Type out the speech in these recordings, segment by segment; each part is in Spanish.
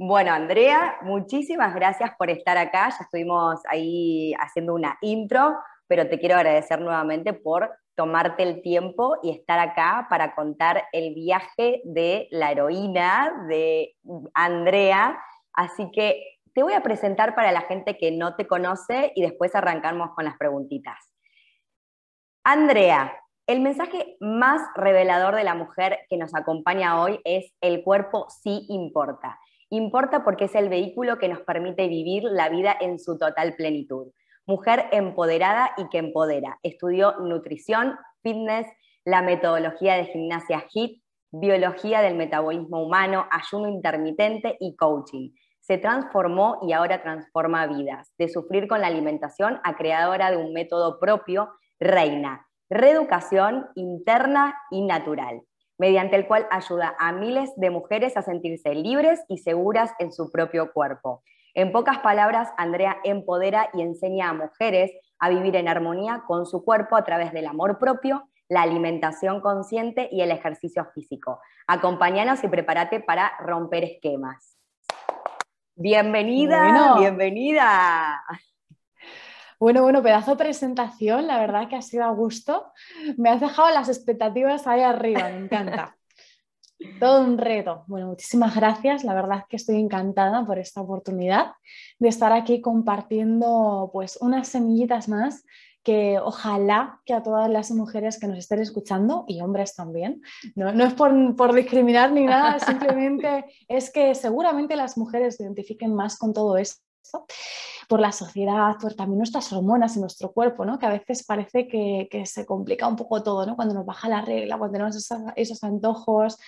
Bueno, Andrea, muchísimas gracias por estar acá. Ya estuvimos ahí haciendo una intro, pero te quiero agradecer nuevamente por tomarte el tiempo y estar acá para contar el viaje de la heroína de Andrea. Así que te voy a presentar para la gente que no te conoce y después arrancamos con las preguntitas. Andrea, el mensaje más revelador de la mujer que nos acompaña hoy es el cuerpo sí importa. Importa porque es el vehículo que nos permite vivir la vida en su total plenitud. Mujer empoderada y que empodera. Estudió nutrición, fitness, la metodología de gimnasia HIT, biología del metabolismo humano, ayuno intermitente y coaching. Se transformó y ahora transforma vidas. De sufrir con la alimentación a creadora de un método propio, reina. Reeducación interna y natural mediante el cual ayuda a miles de mujeres a sentirse libres y seguras en su propio cuerpo. En pocas palabras, Andrea empodera y enseña a mujeres a vivir en armonía con su cuerpo a través del amor propio, la alimentación consciente y el ejercicio físico. Acompáñanos y prepárate para romper esquemas. Bienvenida, bienvenida. Bueno, bueno, pedazo de presentación, la verdad que ha sido a gusto. Me has dejado las expectativas ahí arriba, me encanta. Todo un reto. Bueno, muchísimas gracias. La verdad que estoy encantada por esta oportunidad de estar aquí compartiendo pues unas semillitas más que ojalá que a todas las mujeres que nos estén escuchando y hombres también, no, no es por, por, discriminar ni nada, simplemente es que seguramente las mujeres se identifiquen más con todo esto por la sociedad, por también nuestras hormonas y nuestro cuerpo, ¿no? que a veces parece que, se complica un poco todo, ¿no? cuando nos baja la regla, cuando tenemos esos, antojos,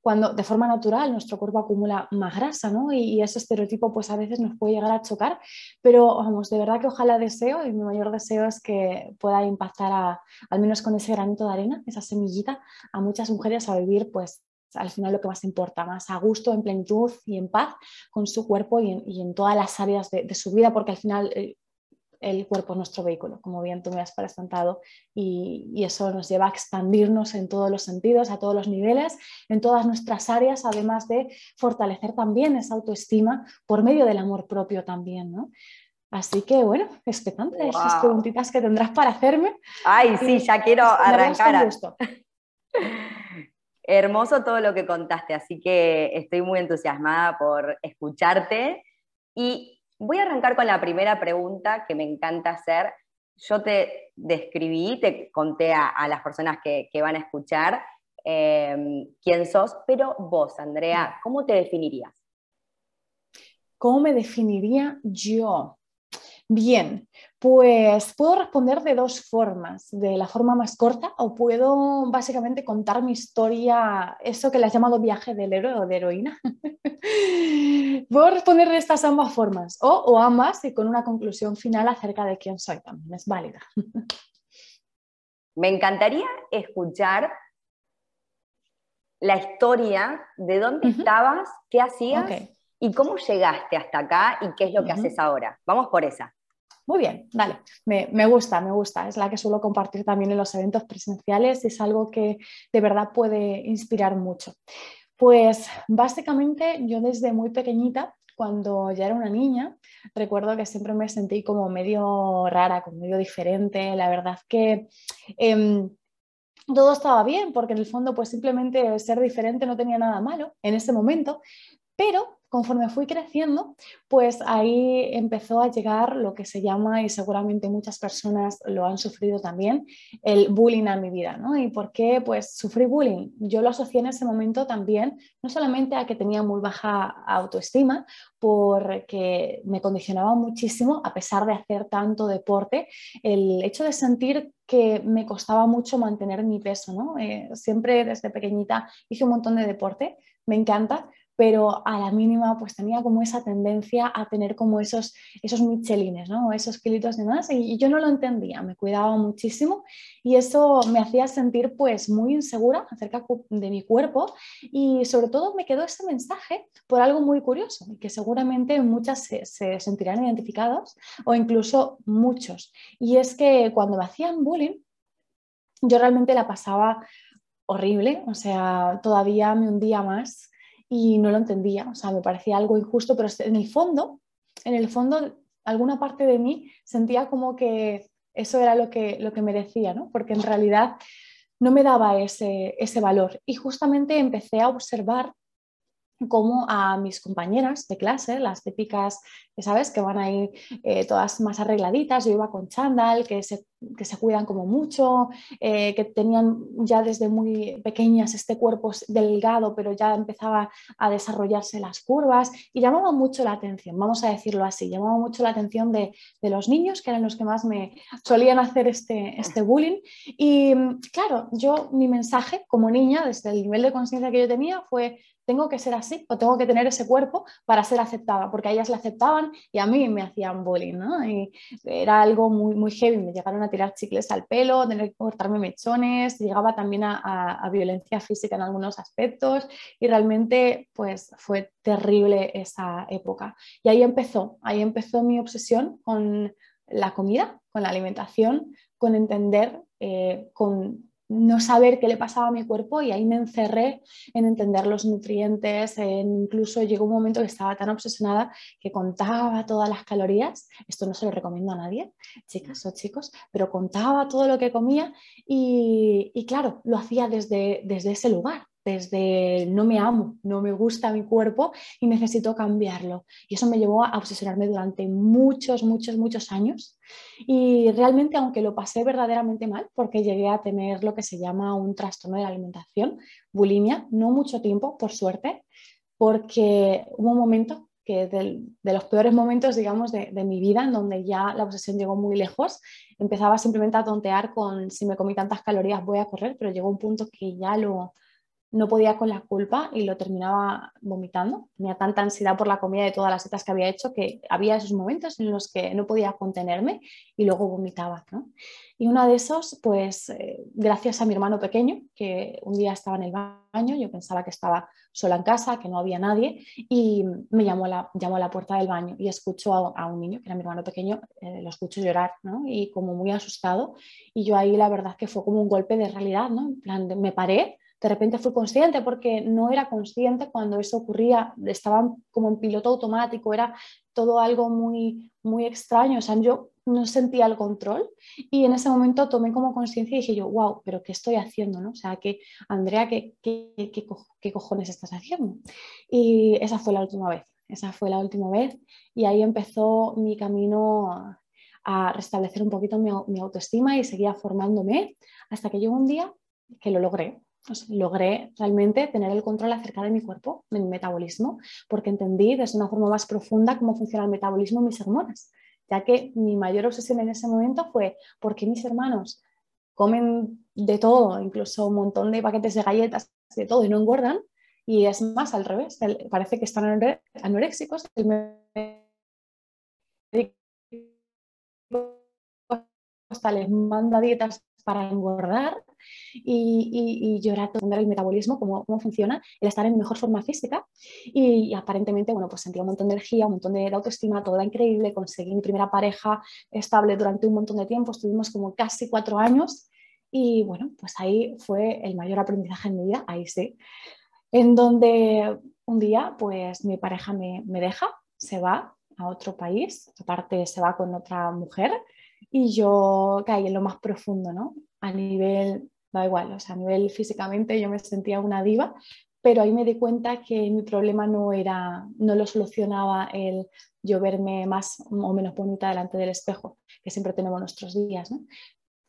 cuando de forma natural nuestro cuerpo acumula más grasa, ¿no? Y, ese estereotipo pues a veces nos puede llegar a chocar, pero vamos, de verdad que ojalá deseo, y mi mayor deseo es que pueda impactar al menos con ese granito de arena, esa semillita, a muchas mujeres a vivir pues al final lo que más importa, más a gusto, en plenitud y en paz con su cuerpo y en, todas las áreas de, su vida, porque al final eh, el, cuerpo es nuestro vehículo, como bien tú me has presentado, y, y, eso nos lleva a expandirnos en todos los sentidos, a todos los niveles, en todas nuestras áreas, además de fortalecer también esa autoestima por medio del amor propio también, ¿no? Así que bueno, expectante esas preguntitas que tendrás para hacerme. Ay, sí, ya quiero arrancar. Hermoso todo lo que contaste, así que estoy muy entusiasmada por escucharte. Y voy a arrancar con la primera pregunta que me encanta hacer. Yo te describí, te conté a, las personas que, van a escuchar em, quién sos, pero vos, Andrea, ¿cómo te definirías? ¿Cómo me definiría yo? Bien, pues puedo responder de dos formas, de la forma más corta o puedo básicamente contar mi historia, eso que le has llamado viaje del héroe o de heroína. puedo responder de estas ambas formas o, o ambas y con una conclusión final acerca de quién soy también, es válida. Me encantaría escuchar la historia de dónde estabas, qué hacías y cómo llegaste hasta acá y qué es lo que haces ahora. Vamos por esa. Muy bien, dale, me, gusta, me gusta. Es la que suelo compartir también en los eventos presenciales y es algo que de verdad puede inspirar mucho. Pues básicamente yo desde muy pequeñita, cuando ya era una niña, recuerdo que siempre me sentí como medio rara, como medio diferente. La verdad que... Em, todo estaba bien, porque en el fondo pues simplemente ser diferente no tenía nada malo en ese momento, pero conforme fui creciendo, pues ahí empezó a llegar lo que se llama, y seguramente muchas personas lo han sufrido también, el bullying a mi vida, ¿no? ¿Y por qué? Pues sufrí bullying. Yo lo asocié en ese momento también, no solamente a que tenía muy baja autoestima, porque me condicionaba muchísimo, a pesar de hacer tanto deporte, el hecho de sentir que me costaba mucho mantener mi peso, ¿no? Eh, siempre desde pequeñita hice un montón de deporte, me encanta, pero a la mínima pues tenía como esa tendencia a tener como esos, esos michelines, ¿no? esos kilitos de más y, yo no lo entendía, me cuidaba muchísimo y eso me hacía sentir pues muy insegura acerca de mi cuerpo y sobre todo me quedó ese mensaje por algo muy curioso y que seguramente muchas se, se sentirán identificados o incluso muchos y es que cuando me hacían bullying yo realmente la pasaba horrible, o sea, todavía me hundía más y no lo entendía, o sea, me parecía algo injusto, pero en el fondo, en el fondo, alguna parte de mí sentía como que eso era lo que, lo que merecía, ¿no? Porque en realidad no me daba ese, ese valor. Y justamente empecé a observar como a mis compañeras de clase, las típicas, sabes, que van ahí eh, todas más arregladitas, yo iba con chándal, que se, que se cuidan como mucho, eh, que tenían ya desde muy pequeñas este cuerpo delgado, pero ya empezaba a desarrollarse las curvas y llamaba mucho la atención, vamos a decirlo así, llamaba mucho la atención de, de los niños, que eran los que más me solían hacer este, este bullying. Y claro, yo mi mensaje como niña, desde el nivel de conciencia que yo tenía, fue tengo que ser así o tengo que tener ese cuerpo para ser aceptada, porque a ellas le aceptaban y a mí me hacían bullying, ¿no? Y era algo muy, muy heavy, me llegaron a tirar chicles al pelo, tener que cortarme mechones, llegaba también a, violencia física en algunos aspectos y realmente pues fue terrible esa época. Y ahí empezó, ahí empezó mi obsesión con la comida, con la alimentación, con entender, eh, con no saber qué le pasaba a mi cuerpo y ahí me encerré en entender los nutrientes, incluso llegó un momento que estaba tan obsesionada que contaba todas las calorías, esto no se lo recomiendo a nadie, chicas o chicos, pero contaba todo lo que comía y, y claro, lo hacía desde, desde ese lugar, desde no me amo, no me gusta mi cuerpo y necesito cambiarlo. Y eso me llevó a obsesionarme durante muchos, muchos, muchos años. Y realmente, aunque lo pasé verdaderamente mal, porque llegué a tener lo que se llama un trastorno de la alimentación, bulimia, no mucho tiempo, por suerte, porque hubo un momento que de los peores momentos, digamos, de, de, mi vida, en donde ya la obsesión llegó muy lejos, empezaba simplemente a tontear con si me comí tantas calorías voy a correr, pero llegó un punto que ya lo, no podía con la culpa y lo terminaba vomitando. Tenía tanta ansiedad por la comida de todas las setas que había hecho que había esos momentos en los que no podía contenerme y luego vomitaba. Y uno de esos, pues eh, gracias a mi hermano pequeño, que un día estaba en el baño, yo pensaba que estaba sola en casa, que no había nadie, y me llamó a la, llamó a la puerta del baño y escucho a, un niño, que era mi hermano pequeño, eh, lo escucho llorar, Y como muy asustado, y yo ahí la verdad que fue como un golpe de realidad, ¿no? En plan, me paré de repente fui consciente porque no era consciente cuando eso ocurría, estaba como en piloto automático, era todo algo muy, muy extraño, o sea, yo no sentía el control y en ese momento tomé como conciencia y dije yo, wow, pero ¿qué estoy haciendo? ¿no? O sea, que Andrea, ¿qué, qué, qué, cojones estás haciendo? Y esa fue la última vez, esa fue la última vez y ahí empezó mi camino a restablecer un poquito mi, mi autoestima y seguía formándome hasta que llegó un día que lo logré, logré realmente tener el control acerca de mi cuerpo, de mi metabolismo, porque entendí desde una forma más profunda cómo funciona el metabolismo y mis hormonas, ya que mi mayor obsesión en ese momento fue por qué mis hermanos comen de todo, incluso un montón de paquetes de galletas, de todo, y no engordan, y es más al revés, parece que están anoréxicos, hasta les manda dietas para engordar y, y, llorar todo el metabolismo, cómo, cómo, funciona, el estar en mejor forma física. Y, aparentemente, bueno, pues sentía un montón de energía, un montón de, autoestima, todo era increíble, conseguí mi primera pareja estable durante un montón de tiempo, estuvimos como casi cuatro años y bueno, pues ahí fue el mayor aprendizaje en mi vida, ahí sí, en donde un día pues mi pareja me, me deja, se va a otro país, aparte se va con otra mujer y yo caí en lo más profundo, ¿no? A nivel da igual, o sea, a nivel físicamente yo me sentía una diva, pero ahí me di cuenta que mi problema no era, no lo solucionaba el yo verme más o menos bonita delante del espejo, que siempre tenemos nuestros días, ¿no?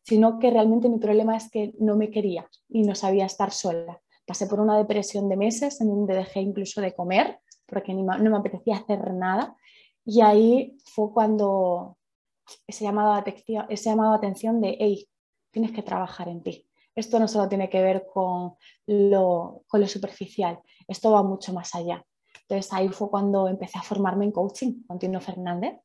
sino que realmente mi problema es que no me quería y no sabía estar sola. Pasé por una depresión de meses en donde dejé incluso de comer porque no me apetecía hacer nada y ahí fue cuando ese llamado de atención, de atención hey, tienes que trabajar en ti esto no solo tiene que ver con lo, superficial, esto va mucho más allá. Entonces ahí fue cuando empecé a formarme en coaching con Tino Fernández,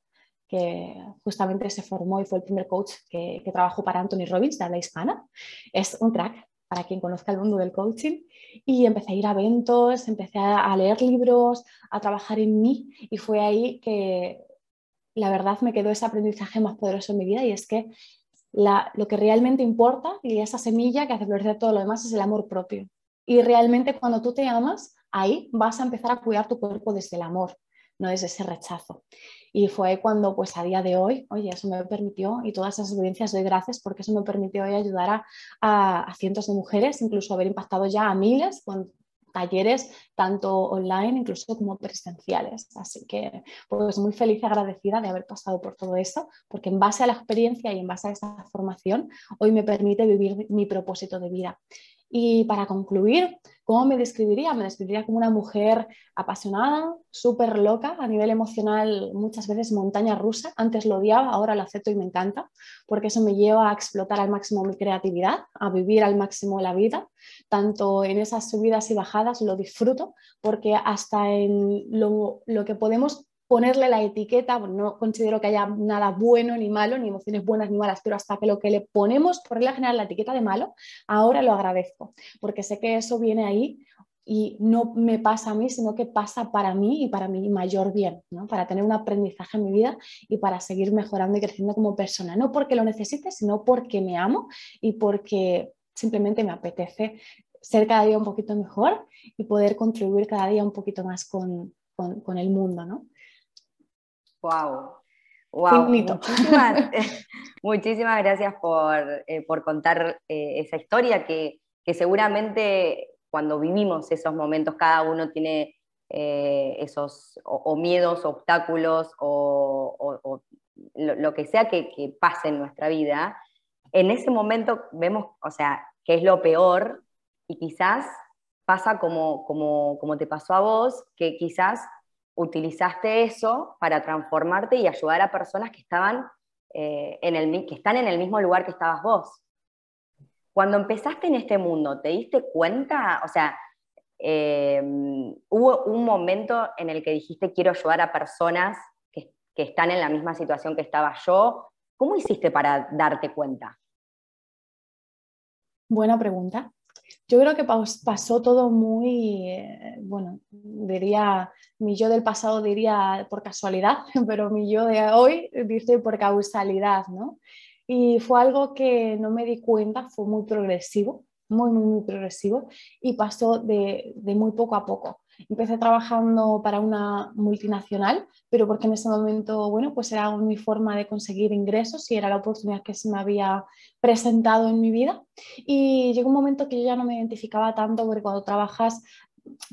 que justamente se formó y fue el primer coach que, que trabajó para Anthony Robbins de habla hispana. Es un crack para quien conozca el mundo del coaching. Y empecé a ir a eventos, empecé a leer libros, a trabajar en mí y fue ahí que la verdad me quedó ese aprendizaje más poderoso en mi vida y es que lo que realmente importa y esa semilla que hace florecer todo lo demás es el amor propio. Y realmente cuando tú te amas, ahí vas a empezar a cuidar tu cuerpo desde el amor, no desde ese rechazo. Y fue cuando, pues a día de hoy, oye, eso me permitió, y todas esas experiencias doy gracias porque eso me permitió hoy ayudar a, a, cientos de mujeres, incluso haber impactado ya a miles con talleres tanto online incluso como presenciales. Así que pues muy feliz y agradecida de haber pasado por todo eso, porque en base a la experiencia y en base a esa formación hoy me permite vivir mi propósito de vida. Y para concluir, ¿cómo me describiría? Me describiría como una mujer apasionada, súper loca, a nivel emocional muchas veces montaña rusa. Antes lo odiaba, ahora lo acepto y me encanta, porque eso me lleva a explotar al máximo mi creatividad, a vivir al máximo la vida. Tanto en esas subidas y bajadas lo disfruto, porque hasta en lo, lo que podemos ponerle la etiqueta, no considero que haya nada bueno ni malo, ni emociones buenas ni malas, pero hasta que lo que le ponemos, por regla general, la etiqueta de malo, ahora lo agradezco, porque sé que eso viene ahí y no me pasa a mí, sino que pasa para mí y para mi mayor bien, ¿no? para tener un aprendizaje en mi vida y para seguir mejorando y creciendo como persona, no porque lo necesite, sino porque me amo y porque simplemente me apetece ser cada día un poquito mejor y poder contribuir cada día un poquito más con, con, con el mundo, ¿no? Wow. Wow. Muchísimas, muchísimas, gracias por, eh, por contar eh, esa historia que, que, seguramente cuando vivimos esos momentos cada uno tiene eh, esos o, miedos, obstáculos o, o lo, lo, que sea que, que, pase en nuestra vida. En ese momento vemos, o sea, que es lo peor y quizás pasa como, como, como te pasó a vos, que quizás utilizaste eso para transformarte y ayudar a personas que, estaban, eh, en el, que están en el mismo lugar que estabas vos. Cuando empezaste en este mundo, ¿te diste cuenta? O sea, eh, hubo un momento en el que dijiste quiero ayudar a personas que, que están en la misma situación que estaba yo. ¿Cómo hiciste para darte cuenta? Buena pregunta. Yo creo que pasó todo muy, eh, bueno, diría, mi yo del pasado diría por casualidad, pero mi yo de hoy dice por causalidad, ¿no? Y fue algo que no me di cuenta, fue muy progresivo, muy, muy, muy progresivo y pasó de, de muy poco a poco. Empecé trabajando para una multinacional, pero porque en ese momento, bueno, pues era mi forma de conseguir ingresos y era la oportunidad que se me había presentado en mi vida. Y llegó un momento que yo ya no me identificaba tanto, porque cuando trabajas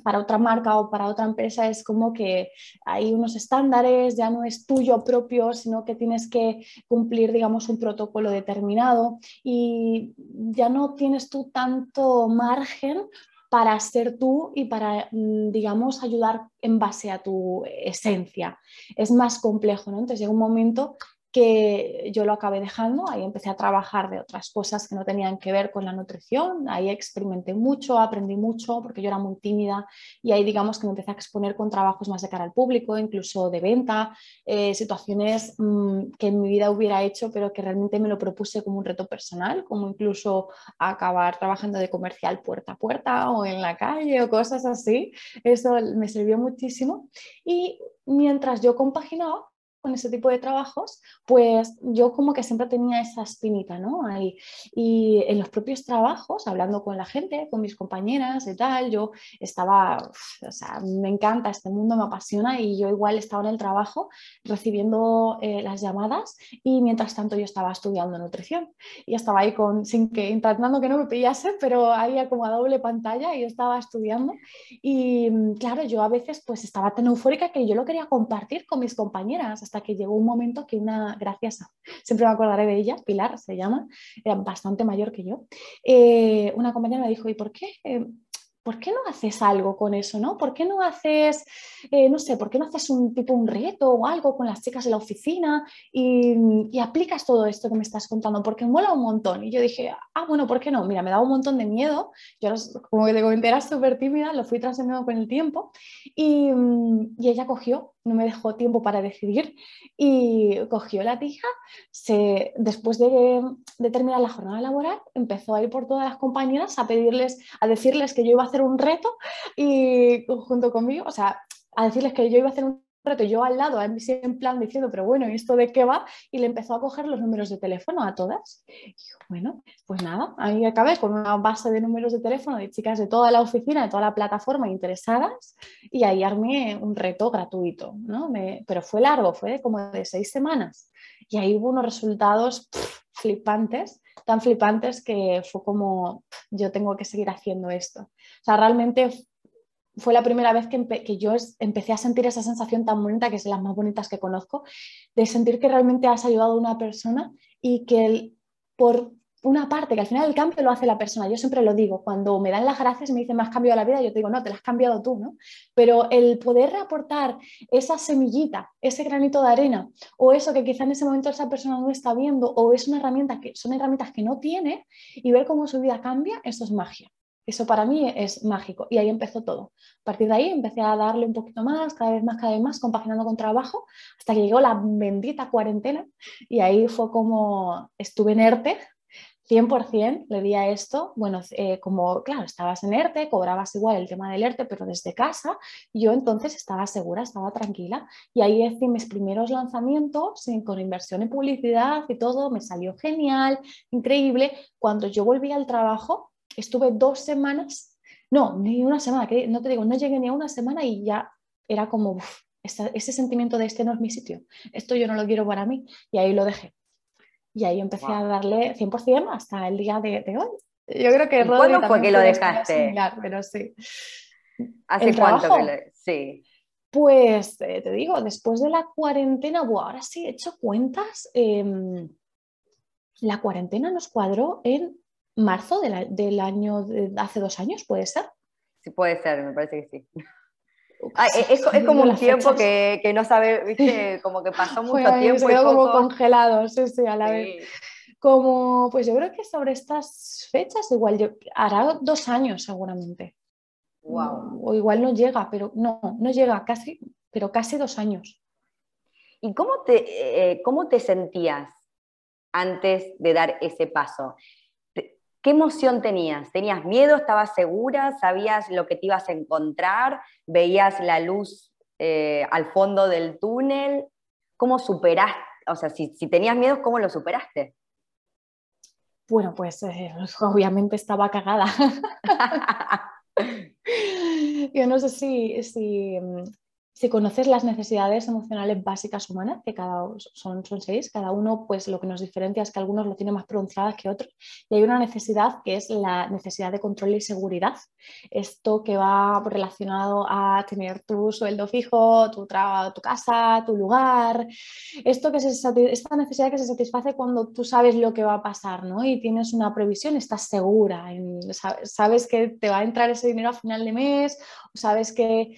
para otra marca o para otra empresa es como que hay unos estándares, ya no es tuyo propio, sino que tienes que cumplir, digamos, un protocolo determinado y ya no tienes tú tanto margen para ser tú y para, mm, digamos, ayudar en base a tu esencia. Es más complejo, ¿no? Entonces llega un momento que yo lo acabé dejando, ahí empecé a trabajar de otras cosas que no tenían que ver con la nutrición, ahí experimenté mucho, aprendí mucho porque yo era muy tímida y ahí digamos que me empecé a exponer con trabajos más de cara al público, incluso de venta, eh, situaciones mmm, que en mi vida hubiera hecho pero que realmente me lo propuse como un reto personal, como incluso acabar trabajando de comercial puerta a puerta o en la calle o cosas así, eso me sirvió muchísimo. Y mientras yo compaginaba con ese tipo de trabajos, pues yo como que siempre tenía esa espinita, ¿no? Ahí. Y en los propios trabajos, hablando con la gente, con mis compañeras y tal, yo estaba, o sea, me encanta este mundo, me apasiona y yo igual estaba en el trabajo recibiendo eh, las llamadas y mientras tanto yo estaba estudiando nutrición y estaba ahí con, sin que, intentando que no me pillase, pero había como a doble pantalla y estaba estudiando y claro, yo a veces pues estaba tan eufórica que yo lo quería compartir con mis compañeras hasta que llegó un momento que una, gracias a, siempre me acordaré de ella, Pilar se llama, era bastante mayor que yo, eh, una compañera me dijo, ¿y por qué? Eh, ¿por qué no haces algo con eso, no? ¿Por qué no haces, eh, no sé, por qué no haces un tipo un reto o algo con las chicas de la oficina y, aplicas todo esto que me estás contando? Porque mola un montón. Y yo dije, ah, bueno, ¿por qué no? Mira, me da un montón de miedo. Yo, como te comenté, era súper tímida, lo fui trascendiendo con el tiempo y, y ella cogió no me dejó tiempo para decidir y cogió la tija, se, después de, terminar la jornada laboral, empezó a ir por todas las compañeras a pedirles, a decirles que yo iba a hacer un reto y junto conmigo, o sea, a decirles que yo iba a hacer un reto, yo al lado, en plan diciendo, pero bueno, ¿y esto de qué va? Y le empezó a coger los números de teléfono a todas. Y bueno, pues nada, ahí acabé con una base de números de teléfono de chicas de toda la oficina, de toda la plataforma interesadas, y ahí armé un reto gratuito, ¿no? pero fue largo, fue como de seis semanas. Y ahí hubo unos resultados flipantes, tan flipantes que fue como, yo tengo que seguir haciendo esto. O sea, realmente fue la primera vez que, yo empecé a sentir esa sensación tan bonita, que es de las más bonitas que conozco, de sentir que realmente has ayudado a una persona y que por una parte, que al final el cambio lo hace la persona. Yo siempre lo digo, cuando me dan las gracias y me dicen, me has cambiado la vida, yo te digo, no, te la has cambiado tú, ¿no? Pero el poder aportar esa semillita, ese granito de arena, o eso que quizá en ese momento esa persona no está viendo, o es una herramienta que son herramientas que no tiene, y ver cómo su vida cambia, eso es magia. Eso para mí es mágico y ahí empezó todo. A partir de ahí empecé a darle un poquito más, cada vez más, cada vez más, compaginando con trabajo, hasta que llegó la bendita cuarentena y ahí fue como estuve en ERTE, 100% le di a esto, bueno, eh, como, claro, estabas en ERTE, cobrabas igual el tema del ERTE, pero desde casa, yo entonces estaba segura, estaba tranquila y ahí hice mis primeros lanzamientos con inversión en publicidad y todo, me salió genial, increíble. Cuando yo volví al trabajo, estuve dos semanas, no, ni una semana, que no te digo, no llegué ni a una semana y ya era como ese sentimiento de este no es mi sitio, esto yo no lo quiero para mí y ahí lo dejé. Y ahí empecé a darle 100% hasta el día de, hoy. Yo creo que ¿Cuándo fue que lo dejaste? pero sí. ¿Hace cuánto que lo... Sí. Pues eh, te digo, después de la cuarentena, ahora sí he hecho cuentas. Em, la cuarentena nos cuadró en marzo del año de hace dos años, ¿puede ser? Sí, puede ser, me parece que sí. es, como un tiempo que, no sabe, ¿viste? como que pasó mucho tiempo. Se como congelado, sí, sí, a la vez. Como, pues yo creo que sobre estas fechas igual yo, hará dos años seguramente. Wow. O igual no llega, pero no, no llega, casi, pero casi dos años. ¿Y cómo te, eh, cómo te sentías antes de dar ese paso? ¿Qué emoción tenías? ¿Tenías miedo? ¿Estabas segura? ¿Sabías lo que te ibas a encontrar? ¿Veías la luz eh, al fondo del túnel? ¿Cómo superaste? O sea, si, tenías miedo, ¿cómo lo superaste? Bueno, pues eh, obviamente estaba cagada. Yo no sé si, si, mm, si conoces las necesidades emocionales básicas humanas, que cada son, son seis, cada uno pues lo que nos diferencia es que algunos lo tienen más pronunciadas que otros, y hay una necesidad que es la necesidad de control y seguridad. Esto que va relacionado a tener tu sueldo fijo, tu, tu casa, tu lugar, esto que se, esta necesidad que se satisface cuando tú sabes lo que va a pasar ¿no? y tienes una previsión, estás segura, sabes que te va a entrar ese dinero a final de mes, sabes que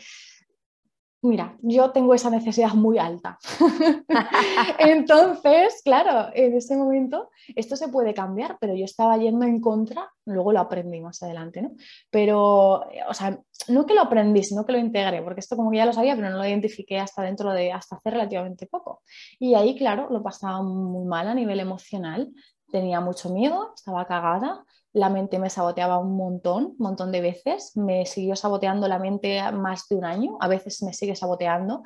Mira, yo tengo esa necesidad muy alta. Entonces, claro, en ese momento esto se puede cambiar, pero yo estaba yendo en contra, luego lo aprendí más adelante, ¿no? Pero, o sea, no que lo aprendí, sino que lo integré, porque esto como que ya lo sabía, pero no lo identifiqué hasta dentro de, hasta hace relativamente poco. Y ahí, claro, lo pasaba muy mal a nivel emocional, tenía mucho miedo, estaba cagada, la mente me saboteaba un montón, un montón de veces. Me siguió saboteando la mente más de un año, a veces me sigue saboteando.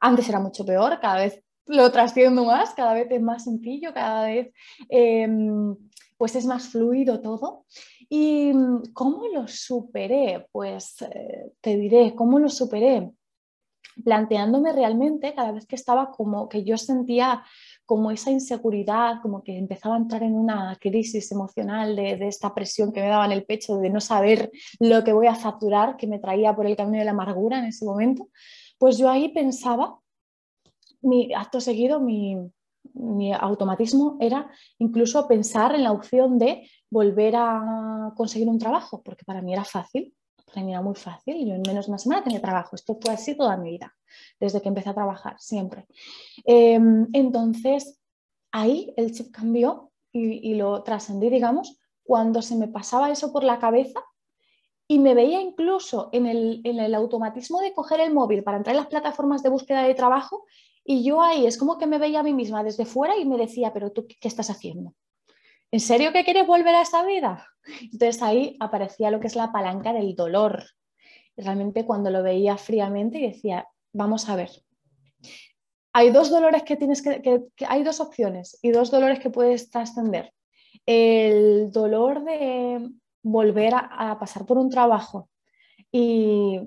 Antes era mucho peor, cada vez lo trasciendo más, cada vez es más sencillo, cada vez em, pues es más fluido todo. ¿Y cómo lo superé? Pues eh, te diré, ¿cómo lo superé? Planteándome realmente cada vez que estaba como que yo sentía como esa inseguridad, como que empezaba a entrar en una crisis emocional de, esta presión que me daba en el pecho, de no saber lo que voy a facturar, que me traía por el camino de la amargura en ese momento, pues yo ahí pensaba, mi acto seguido, mi, mi automatismo era incluso pensar en la opción de volver a conseguir un trabajo, porque para mí era fácil. Para mí era muy fácil, yo en menos de una semana tenía trabajo, esto fue así toda mi vida, desde que empecé a trabajar, siempre. Em, entonces, ahí el chip cambió y, lo trascendí, digamos, cuando se me pasaba eso por la cabeza y me veía incluso en el, en el, automatismo de coger el móvil para entrar en las plataformas de búsqueda de trabajo y yo ahí es como que me veía a mí misma desde fuera y me decía, pero tú, ¿qué estás haciendo? ¿En serio que quieres volver a esa vida? Entonces ahí aparecía lo que es la palanca del dolor. realmente cuando lo veía fríamente decía, vamos a ver, hay dos dolores que tienes que, hay dos opciones y dos dolores que puedes trascender. El dolor de volver a, pasar por un trabajo y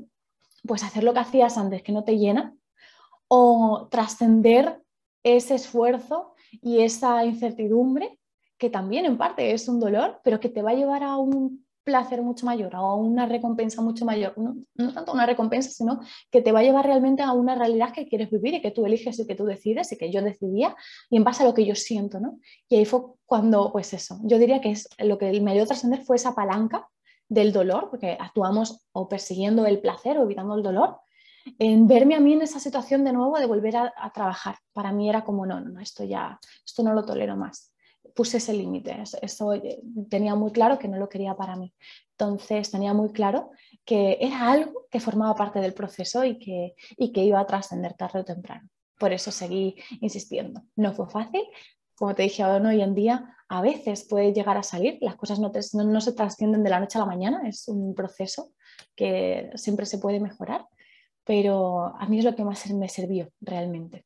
pues hacer lo que hacías antes que no te llena o trascender ese esfuerzo y esa incertidumbre que también en parte es un dolor, pero que te va a llevar a un placer mucho mayor, a una recompensa mucho mayor. No, tanto una recompensa, sino que te va a llevar realmente a una realidad que quieres vivir y que tú eliges y que tú decides y que yo decidía y en base a lo que yo siento, ¿no? Y ahí fue cuando, pues eso, yo diría que es lo que me dio a trascender fue esa palanca del dolor, porque actuamos o persiguiendo el placer o evitando el dolor, en verme a mí en esa situación de nuevo de volver a, a trabajar. Para mí era como, no, no, no, esto ya, esto no lo tolero más puse ese límite. Eso, eh, tenía muy claro que no lo quería para mí. Entonces tenía muy claro que era algo que formaba parte del proceso y que, que iba a trascender tarde o temprano. Por eso seguí insistiendo. No fue fácil. Como te dije hoy en día, a veces puede llegar a salir, las cosas no, no se trascienden de la noche a la mañana, es un proceso que siempre se puede mejorar, pero a mí es lo que más me sirvió realmente,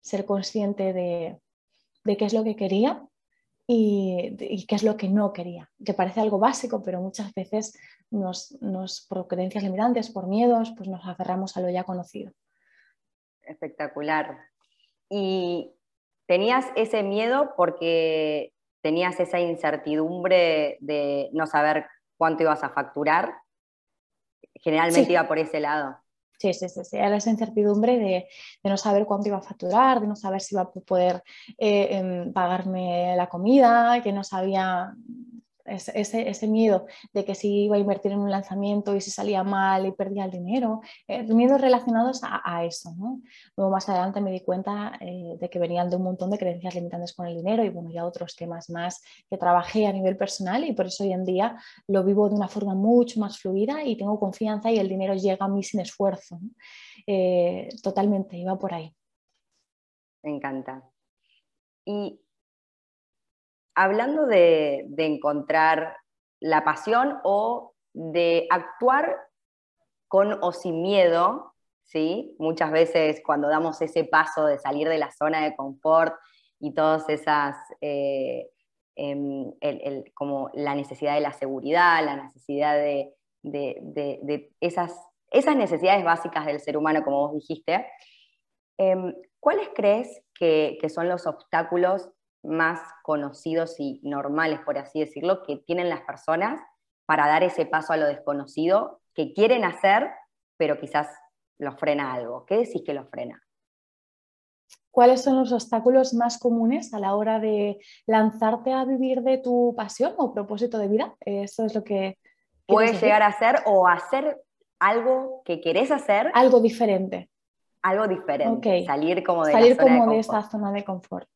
ser consciente de, de qué es lo que quería y, qué es lo que no quería, que parece algo básico, pero muchas veces nos, por creencias limitantes, por miedos, pues nos aferramos a lo ya conocido. Espectacular. ¿Y tenías ese miedo porque tenías esa incertidumbre de no saber cuánto ibas a facturar? Generalmente iba por ese lado. Sí, sí, sí, sí, era esa incertidumbre de, no saber cuánto iba a facturar, de no saber si iba a poder eh, em, pagarme la comida, que no sabía ese, ese, miedo de que si iba a invertir en un lanzamiento y si salía mal y perdía el dinero, eh, miedos relacionados a, eso. ¿no? Luego más adelante me di cuenta eh, de que venían de un montón de creencias limitantes con el dinero y bueno, ya otros temas más que trabajé a nivel personal y por eso hoy en día lo vivo de una forma mucho más fluida y tengo confianza y el dinero llega a mí sin esfuerzo. Eh, totalmente, iba por ahí. Me encanta. Y hablando de, encontrar la pasión o de actuar con o sin miedo, ¿sí? Muchas veces cuando damos ese paso de salir de la zona de confort y todas esas, eh, em, como la necesidad de la seguridad, la necesidad de, esas, esas, necesidades básicas del ser humano, como vos dijiste, em, ¿cuáles crees que, que son los obstáculos más conocidos y normales, por así decirlo, que tienen las personas para dar ese paso a lo desconocido que quieren hacer, pero quizás los frena algo. ¿Qué decís que los frena? ¿Cuáles son los obstáculos más comunes a la hora de lanzarte a vivir de tu pasión o propósito de vida? Eso es lo que... Puedes llegar a hacer o hacer algo que querés hacer. Algo diferente. Algo diferente. Salir como de, Salir como de esa zona de confort.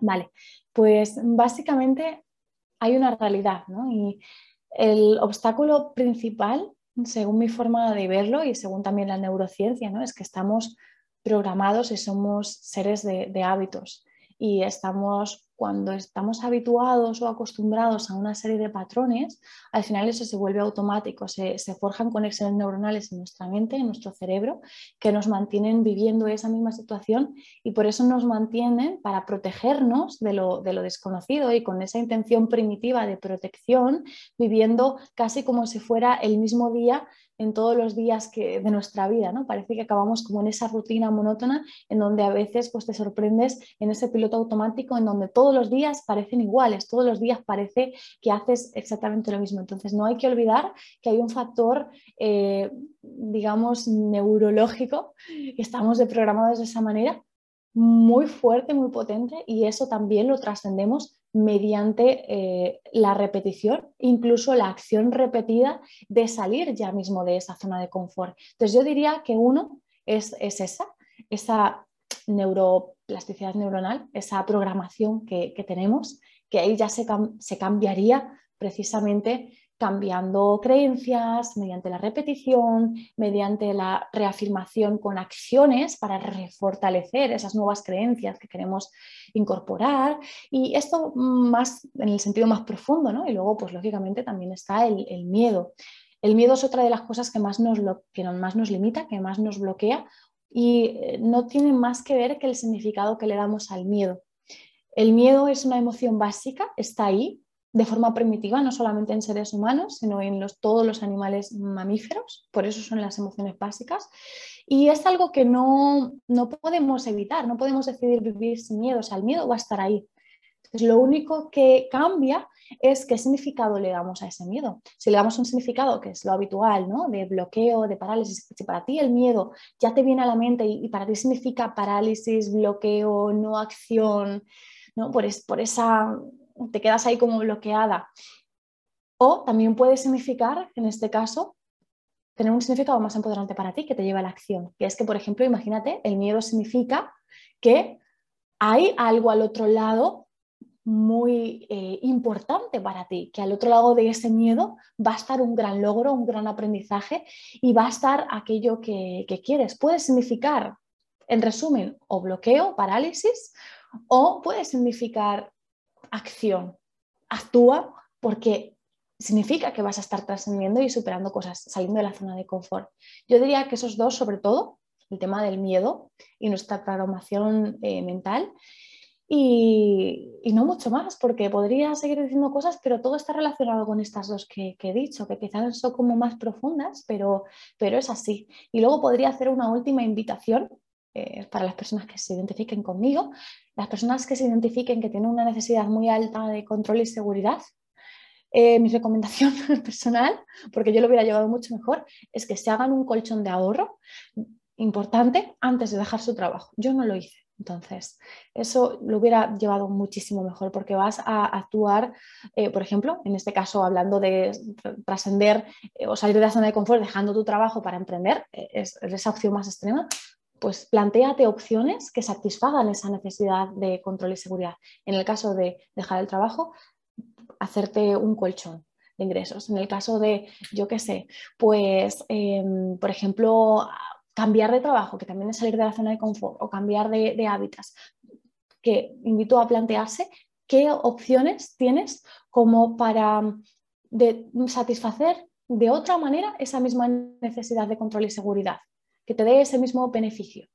Vale, pues básicamente hay una realidad, ¿no? Y el obstáculo principal, según mi forma de verlo y según también la neurociencia, ¿no? Es que estamos programados y somos seres de, hábitos y estamos cuando estamos habituados o acostumbrados a una serie de patrones, al final eso se vuelve automático, se, forjan conexiones neuronales en nuestra mente, en nuestro cerebro, que nos mantienen viviendo esa misma situación y por eso nos mantienen para protegernos de lo, de lo desconocido y con esa intención primitiva de protección, viviendo casi como si fuera el mismo día en todos los días que, de nuestra vida, ¿no? Parece que acabamos como en esa rutina monótona en donde a veces pues, te sorprendes en ese piloto automático en donde todos los días parecen iguales, todos los días parece que haces exactamente lo mismo. Entonces no hay que olvidar que hay un factor, eh, digamos, neurológico, que estamos programados de esa manera muy fuerte, muy potente y eso también lo trascendemos mediante eh, la repetición, incluso la acción repetida de salir ya mismo de esa zona de confort. Entonces yo diría que uno es, esa, esa neuroplasticidad neuronal, esa programación que, tenemos, que ahí ya se, se cambiaría precisamente cambiando creencias, mediante la repetición, mediante la reafirmación con acciones para refortalecer esas nuevas creencias que queremos incorporar. Y esto más en el sentido más profundo, ¿no? Y luego, pues lógicamente también está el, miedo. El miedo es otra de las cosas que más nos, que más nos limita, que más nos bloquea y eh, no tiene más que ver que el significado que le damos al miedo. El miedo es una emoción básica, está ahí, de forma primitiva, no solamente en seres humanos, sino en los, todos los animales mamíferos, por eso son las emociones básicas. Y es algo que no, no podemos evitar, no podemos decidir vivir sin miedo, o el miedo va a estar ahí. Lo único que cambia es qué significado le damos a ese miedo. Si le damos un significado que es lo habitual, ¿no? de bloqueo, de parálisis, si para ti el miedo ya te viene a la mente y, para ti significa parálisis, bloqueo, no acción, ¿no? Por, por esa te quedas ahí como bloqueada. O también puede significar, en este caso, tener un significado más empoderante para ti que te lleva a la acción. Que es que, por ejemplo, imagínate, el miedo significa que hay algo al otro lado muy eh, importante para ti, que al otro lado de ese miedo va a estar un gran logro, un gran aprendizaje y va a estar aquello que, que quieres. Puede significar, en resumen, o bloqueo, parálisis, o puede significar acción. Actúa porque significa que vas a estar trascendiendo y superando cosas, saliendo de la zona de confort. Yo diría que esos dos, sobre todo, el tema del miedo y nuestra programación eh, mental, y, no mucho más, porque podría seguir diciendo cosas, pero todo está relacionado con estas dos que, he dicho, que quizás son como más profundas, pero, pero es así. Y luego podría hacer una última invitación eh, para las personas que se identifiquen conmigo, las personas que se identifiquen que tienen una necesidad muy alta de control y seguridad, eh, mi recomendación personal, porque yo lo hubiera llevado mucho mejor, es que se hagan un colchón de ahorro importante antes de dejar su trabajo. Yo no lo hice. Entonces, eso lo hubiera llevado muchísimo mejor porque vas a actuar, eh, por ejemplo, en este caso hablando de trascender o salir de la zona de confort dejando tu trabajo para emprender, es, esa opción más extrema, pues planteate opciones que satisfagan esa necesidad de control y seguridad. En el caso de dejar el trabajo, hacerte un colchón de ingresos. En el caso de, yo qué sé, pues, em, por ejemplo, cambiar de trabajo, que también es salir de la zona de confort, o cambiar de, hábitats, que invito a plantearse qué opciones tienes como para satisfacer de otra manera esa misma necesidad de control y seguridad que te dé ese mismo beneficio.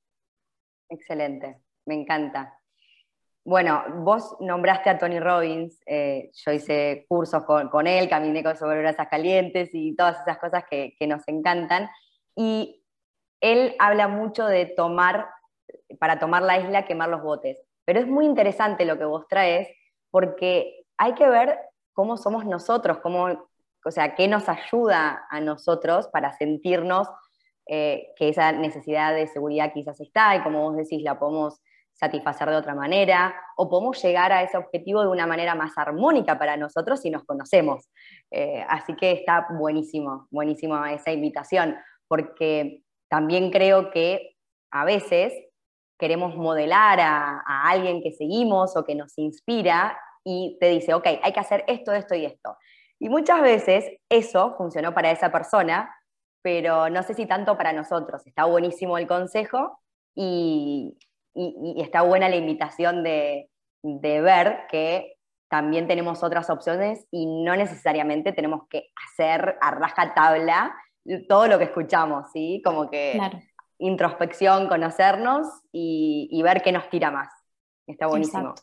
Excelente, me encanta. Bueno, vos nombraste a Tony Robbins, eh, yo hice cursos con, él, caminé con sobre brasas calientes y todas esas cosas que, nos encantan. Y él habla mucho de tomar, para tomar la isla, quemar los botes. Pero es muy interesante lo que vos traes, porque hay que ver cómo somos nosotros, cómo, o sea, qué nos ayuda a nosotros para sentirnos eh, que esa necesidad de seguridad quizás está y como vos decís, la podemos satisfacer de otra manera o podemos llegar a ese objetivo de una manera más armónica para nosotros si nos conocemos. Eh, así que está buenísimo, buenísimo esa invitación, porque también creo que a veces queremos modelar a, a alguien que seguimos o que nos inspira y te dice, ok, hay que hacer esto, esto y esto. Y muchas veces eso funcionó para esa persona, pero no sé si tanto para nosotros. Está buenísimo el consejo y, está buena la invitación de, ver que también tenemos otras opciones y no necesariamente tenemos que hacer a raja tabla todo lo que escuchamos, ¿sí? Como que introspección, conocernos y, ver qué nos tira más. Está buenísimo.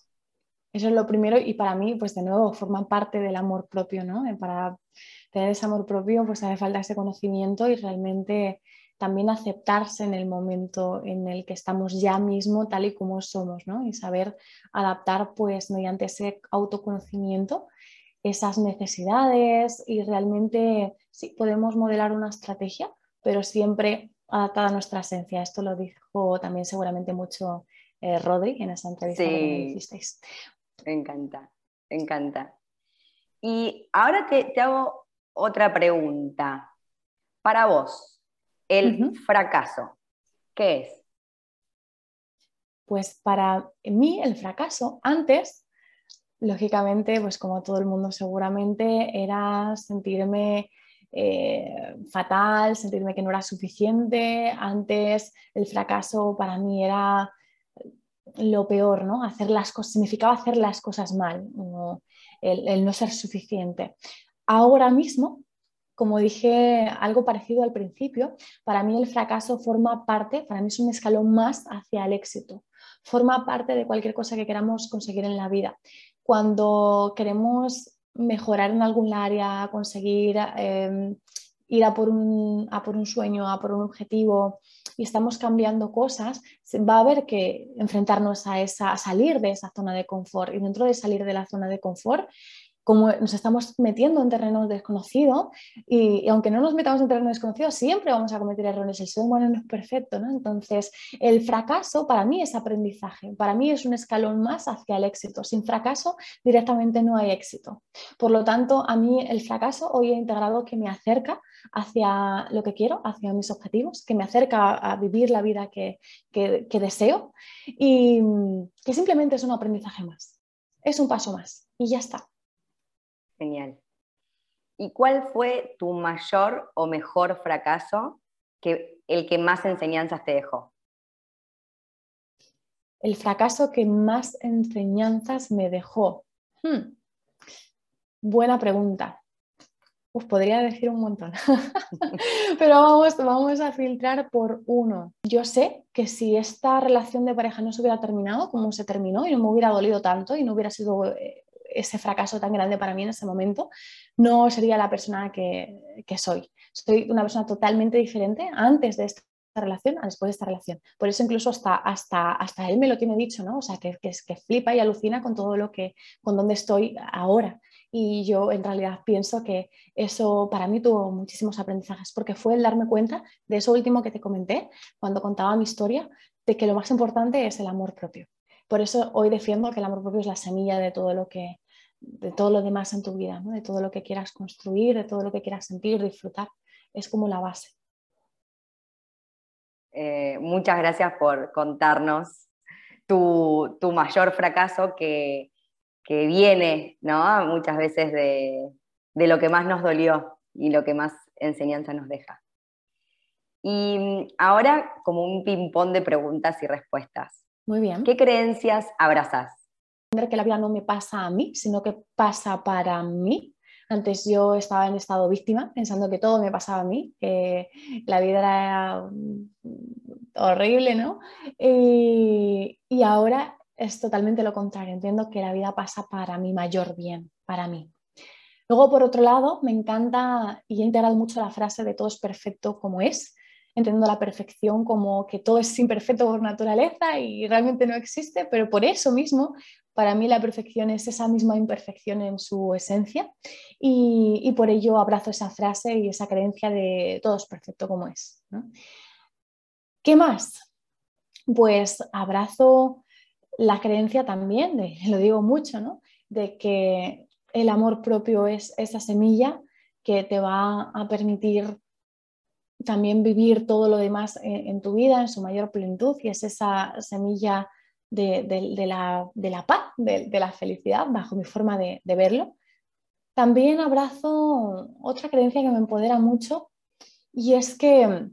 Eso es lo primero y para mí, pues de nuevo, forma parte del amor propio, ¿no? Eh, para tener ese amor propio, pues hace falta ese conocimiento y realmente también aceptarse en el momento en el que estamos ya mismo tal y como somos, ¿no? Y saber adaptar, pues, mediante ese autoconocimiento esas necesidades y realmente sí podemos modelar una estrategia, pero siempre adaptada a nuestra esencia. Esto lo dijo también seguramente mucho eh, Rodri en esa entrevista que me hicisteis. Me encanta, me encanta. Y ahora te, te hago otra pregunta. Para vos, el fracaso, ¿qué es? Pues para mí el fracaso antes, lógicamente, pues como todo el mundo seguramente, era sentirme eh, fatal, sentirme que no era suficiente. Antes el fracaso para mí era lo peor, ¿no? Hacer las cosas, significaba hacer las cosas mal, el no ser suficiente. Ahora mismo como dije algo parecido al principio, para mí el fracaso forma parte, para mí es un escalón más hacia el éxito, forma parte de cualquier cosa que queramos conseguir en la vida. Cuando queremos mejorar en algún área, conseguir em, ir a por, un, a por un sueño, a por un objetivo y estamos cambiando cosas, va a haber que enfrentarnos a, esa, a salir de esa zona de confort. Y dentro de salir de la zona de confort, como nos estamos metiendo en terreno desconocido y, aunque no nos metamos en terreno desconocido, siempre vamos a cometer errores. El ser humano no es perfecto, ¿no? Entonces, el fracaso para mí es aprendizaje, para mí es un escalón más hacia el éxito. Sin fracaso, directamente no hay éxito. Por lo tanto, a mí el fracaso hoy he integrado que me acerca hacia lo que quiero, hacia mis objetivos, que me acerca a vivir la vida que, que deseo y que simplemente es un aprendizaje más, es un paso más y ya está. Genial. ¿Y cuál fue tu mayor o mejor fracaso, que, el que más enseñanzas te dejó? El fracaso que más enseñanzas me dejó. Hmm. Buena pregunta. Uf, podría decir un montón, pero vamos, vamos a filtrar por uno. Yo sé que si esta relación de pareja no se hubiera terminado como se terminó y no me hubiera dolido tanto y no hubiera sido eh, ese fracaso tan grande para mí en ese momento, no sería la persona que, soy. Soy una persona totalmente diferente antes de esta relación a después de esta relación. Por eso incluso hasta, hasta, hasta él me lo tiene dicho, ¿no? O sea, que, que, que flipa y alucina con todo lo que, con donde estoy ahora. Y yo en realidad pienso que eso para mí tuvo muchísimos aprendizajes, porque fue el darme cuenta de eso último que te comenté cuando contaba mi historia, de que lo más importante es el amor propio. Por eso hoy defiendo que el amor propio es la semilla de todo lo que, de todo lo demás en tu vida, de todo lo que quieras construir, de todo lo que quieras sentir, disfrutar. Es como la base. Eh, muchas gracias por contarnos tu, mayor fracaso que, viene ¿no? muchas veces de, de, lo que más nos dolió y lo que más enseñanza nos deja. Y ahora como un ping-pong de preguntas y respuestas. Muy bien. ¿Qué creencias abrazas? Que la vida no me pasa a mí, sino que pasa para mí. Antes yo estaba en estado víctima, pensando que todo me pasaba a mí, que la vida era mm, horrible, ¿no? Y, y ahora es totalmente lo contrario, entiendo que la vida pasa para mi mayor bien, para mí. Luego, por otro lado, me encanta y he integrado mucho la frase de todo es perfecto como es, entendiendo la perfección como que todo es imperfecto por naturaleza y realmente no existe, pero por eso mismo para mí la perfección es esa misma imperfección en su esencia y, por ello abrazo esa frase y esa creencia de todo es perfecto como es. ¿Qué más? Pues abrazo la creencia también, lo digo mucho, ¿no? de que el amor propio es esa semilla que te va a permitir también vivir todo lo demás en, en tu vida en su mayor plenitud y es esa semilla de, la, paz, de, la felicidad, bajo mi forma de, verlo. También abrazo otra creencia que me empodera mucho y es que,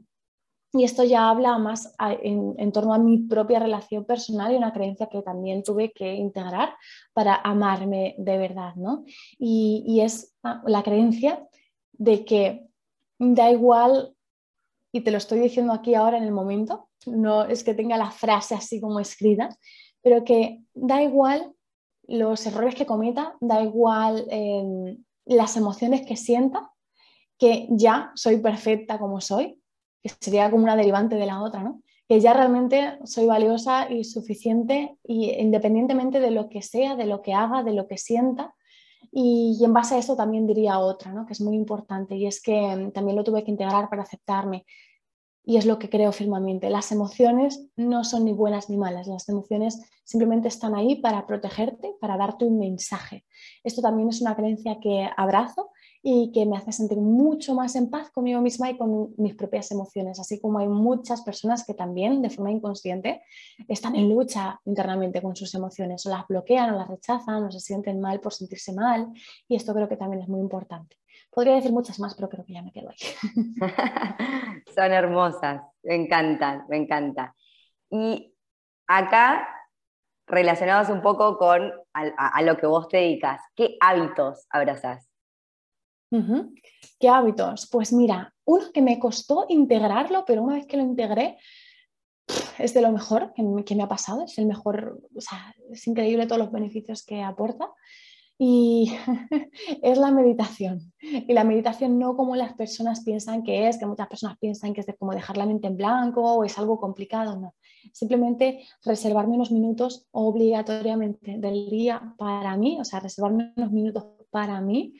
y esto ya habla más en, torno a mi propia relación personal y una creencia que también tuve que integrar para amarme de verdad, ¿no? Y, es la creencia de que da igual, y te lo estoy diciendo aquí ahora en el momento, no es que tenga la frase así como escrita, pero que da igual los errores que cometa, da igual em, las emociones que sienta, que ya soy perfecta como soy, que sería como una derivante de la otra, ¿no? que ya realmente soy valiosa y suficiente y independientemente de lo que sea, de lo que haga, de lo que sienta. Y, en base a eso también diría otra, ¿no? que es muy importante, y es que em, también lo tuve que integrar para aceptarme, y es lo que creo firmemente. Las emociones no son ni buenas ni malas, las emociones simplemente están ahí para protegerte, para darte un mensaje. Esto también es una creencia que abrazo y que me hace sentir mucho más en paz conmigo misma y con mis propias emociones, así como hay muchas personas que también de forma inconsciente están en lucha internamente con sus emociones, o las bloquean o las rechazan o se sienten mal por sentirse mal y esto creo que también es muy importante. Podría decir muchas más, pero creo que ya me quedo ahí. Son hermosas, me encantan, me encanta. Y acá, relacionados un poco con a, lo que vos te dedicas, ¿qué hábitos abrazás? ¿Qué hábitos? Pues mira, uno que me costó integrarlo, pero una vez que lo integré, es de lo mejor que me, ha pasado, es el mejor, o sea, es increíble todos los beneficios que aporta y es la meditación. Y la meditación no como las personas piensan que es, que muchas personas piensan que es como dejar la mente en blanco o es algo complicado, no. Simplemente reservarme unos minutos obligatoriamente del día para mí, o sea, reservarme unos minutos para mí,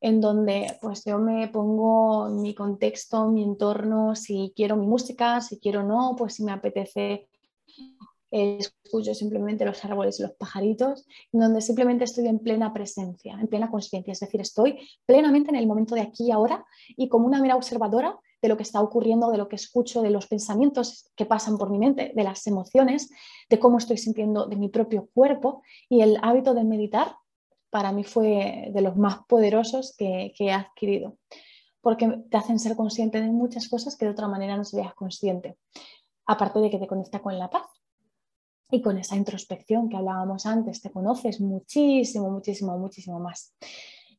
en donde pues yo me pongo mi contexto, mi entorno, si quiero mi música, si quiero no, pues si me apetece escucho simplemente los árboles los pajaritos, donde simplemente estoy en plena presencia, en plena conciencia, es decir, estoy plenamente en el momento de aquí y ahora y como una mera observadora de lo que está ocurriendo, de lo que escucho, de los pensamientos que pasan por mi mente, de las emociones, de cómo estoy sintiendo de mi propio cuerpo y el hábito de meditar para mí fue de los más poderosos que, he adquirido porque te hacen ser consciente de muchas cosas que de otra manera no serías consciente. Aparte de que te conecta con la paz, y con esa introspección que hablábamos antes, te conoces muchísimo, muchísimo, muchísimo más.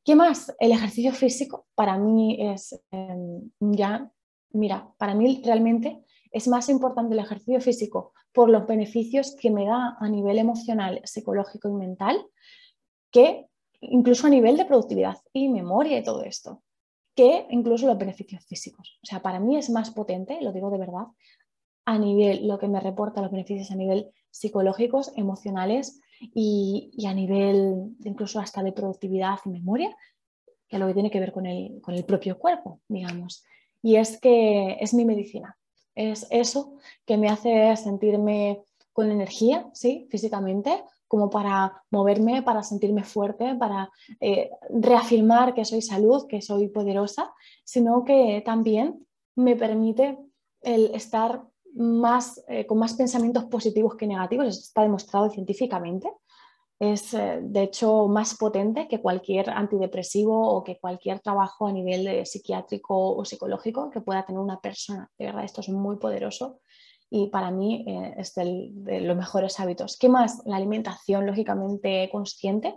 ¿Qué más? El ejercicio físico para mí es em, ya, mira, para mí realmente es más importante el ejercicio físico por los beneficios que me da a nivel emocional, psicológico y mental, que incluso a nivel de productividad y memoria y todo esto, que incluso los beneficios físicos. O sea, para mí es más potente, lo digo de verdad, a nivel, lo que me reporta los beneficios a nivel psicológicos, emocionales y, a nivel incluso hasta de productividad y memoria, que lo que tiene que ver con el, con el propio cuerpo, digamos. Y es que es mi medicina, es eso que me hace sentirme con energía, sí, físicamente, como para moverme, para sentirme fuerte, para eh, reafirmar que soy salud, que soy poderosa, sino que también me permite el estar más, eh, con más pensamientos positivos que negativos, eso está demostrado científicamente. Es eh, de hecho más potente que cualquier antidepresivo o que cualquier trabajo a nivel psiquiátrico o psicológico que pueda tener una persona. De verdad, esto es muy poderoso y para mí eh, es de los mejores hábitos. ¿Qué más? La alimentación, lógicamente consciente.